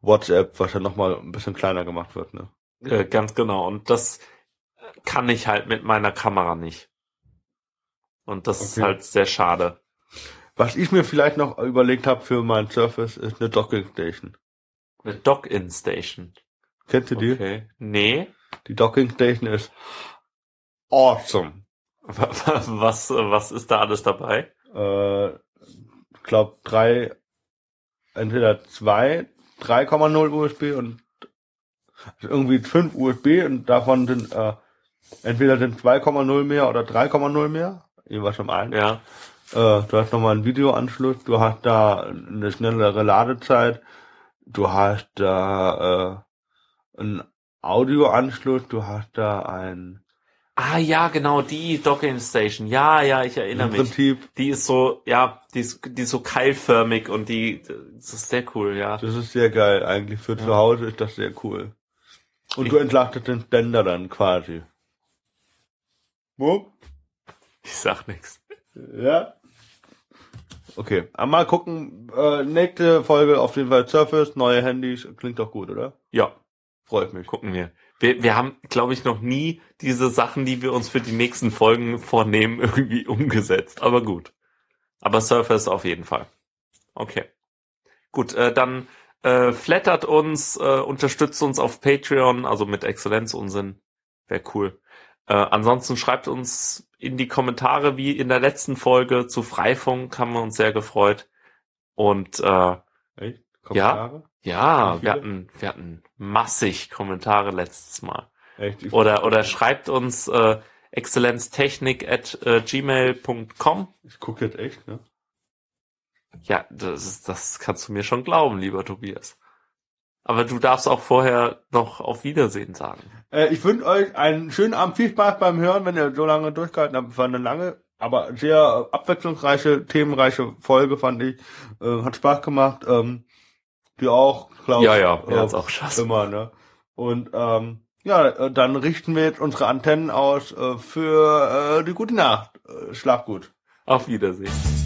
WhatsApp, was dann nochmal ein bisschen kleiner gemacht wird, ne? Äh, ganz genau. Und das kann ich halt mit meiner Kamera nicht. Und das ist Okay. halt sehr schade. Was ich mir vielleicht noch überlegt habe für mein Surface ist eine Docking Station. Eine Dock-In-Station. Kennst du die? Okay. Nee. Die Docking Station ist awesome. Wa- wa- Was, was ist da alles dabei? Äh, ich glaube drei, entweder zwei, 3,0 USB und irgendwie fünf USB und davon sind äh, entweder sind 2,0 mehr oder 3,0 mehr. Jeweils schon ein. Ja. Äh, du hast nochmal einen Videoanschluss, du hast da eine schnellere Ladezeit, du hast da äh, einen Audioanschluss, du hast da ein Ah ja, genau, die Docking-Station. Ja, ja, ich erinnere im mich. Prinzip, Die ist so, ja, die ist, die ist so keilförmig und die, das ist sehr cool, ja. das ist sehr geil eigentlich. Für zu Hause ist das sehr cool. Und du Ich- entlastest den Ständer dann quasi. Wo? Ich sag nix. Ja. Okay, aber mal gucken. Äh, nächste Folge auf jeden Fall Surface, neue Handys. Klingt doch gut, oder? Ja, Freut mich. gucken wir. Wir, wir haben, glaube ich, noch nie diese Sachen, die wir uns für die nächsten Folgen vornehmen, [laughs] irgendwie umgesetzt. Aber gut. Aber Surface auf jeden Fall. Okay. Gut, äh, dann äh, flattert uns, äh, unterstützt uns auf Patreon, also mit Exzellenzunsinn. Wäre cool. Äh, ansonsten schreibt uns in die Kommentare, wie in der letzten Folge zu Freifunk, haben wir uns sehr gefreut. Und äh, Echt? Kommentare? ja, Wie wir hatten, wir hatten massig Kommentare letztes Mal. Echt? Oder, oder schreibt uns äh, exzellenztechnik at äh, gmail.com. Ich gucke jetzt echt, ne? Ja, das, ist, das kannst du mir schon glauben, lieber Tobias. Aber du darfst auch vorher noch auf Wiedersehen sagen. Äh, ich wünsche euch einen schönen Abend, viel Spaß beim Hören, wenn ihr so lange durchgehalten habt. War eine lange, aber sehr abwechslungsreiche, themenreiche Folge, fand ich. Äh, hat Spaß gemacht. Ähm, die auch, glaube Ja, ja, äh, hat's auch Spaß. Immer, ne? Und ähm, ja, äh, dann richten wir jetzt unsere Antennen aus äh, für äh, die gute Nacht. Äh, schlaf gut. Auf Wiedersehen.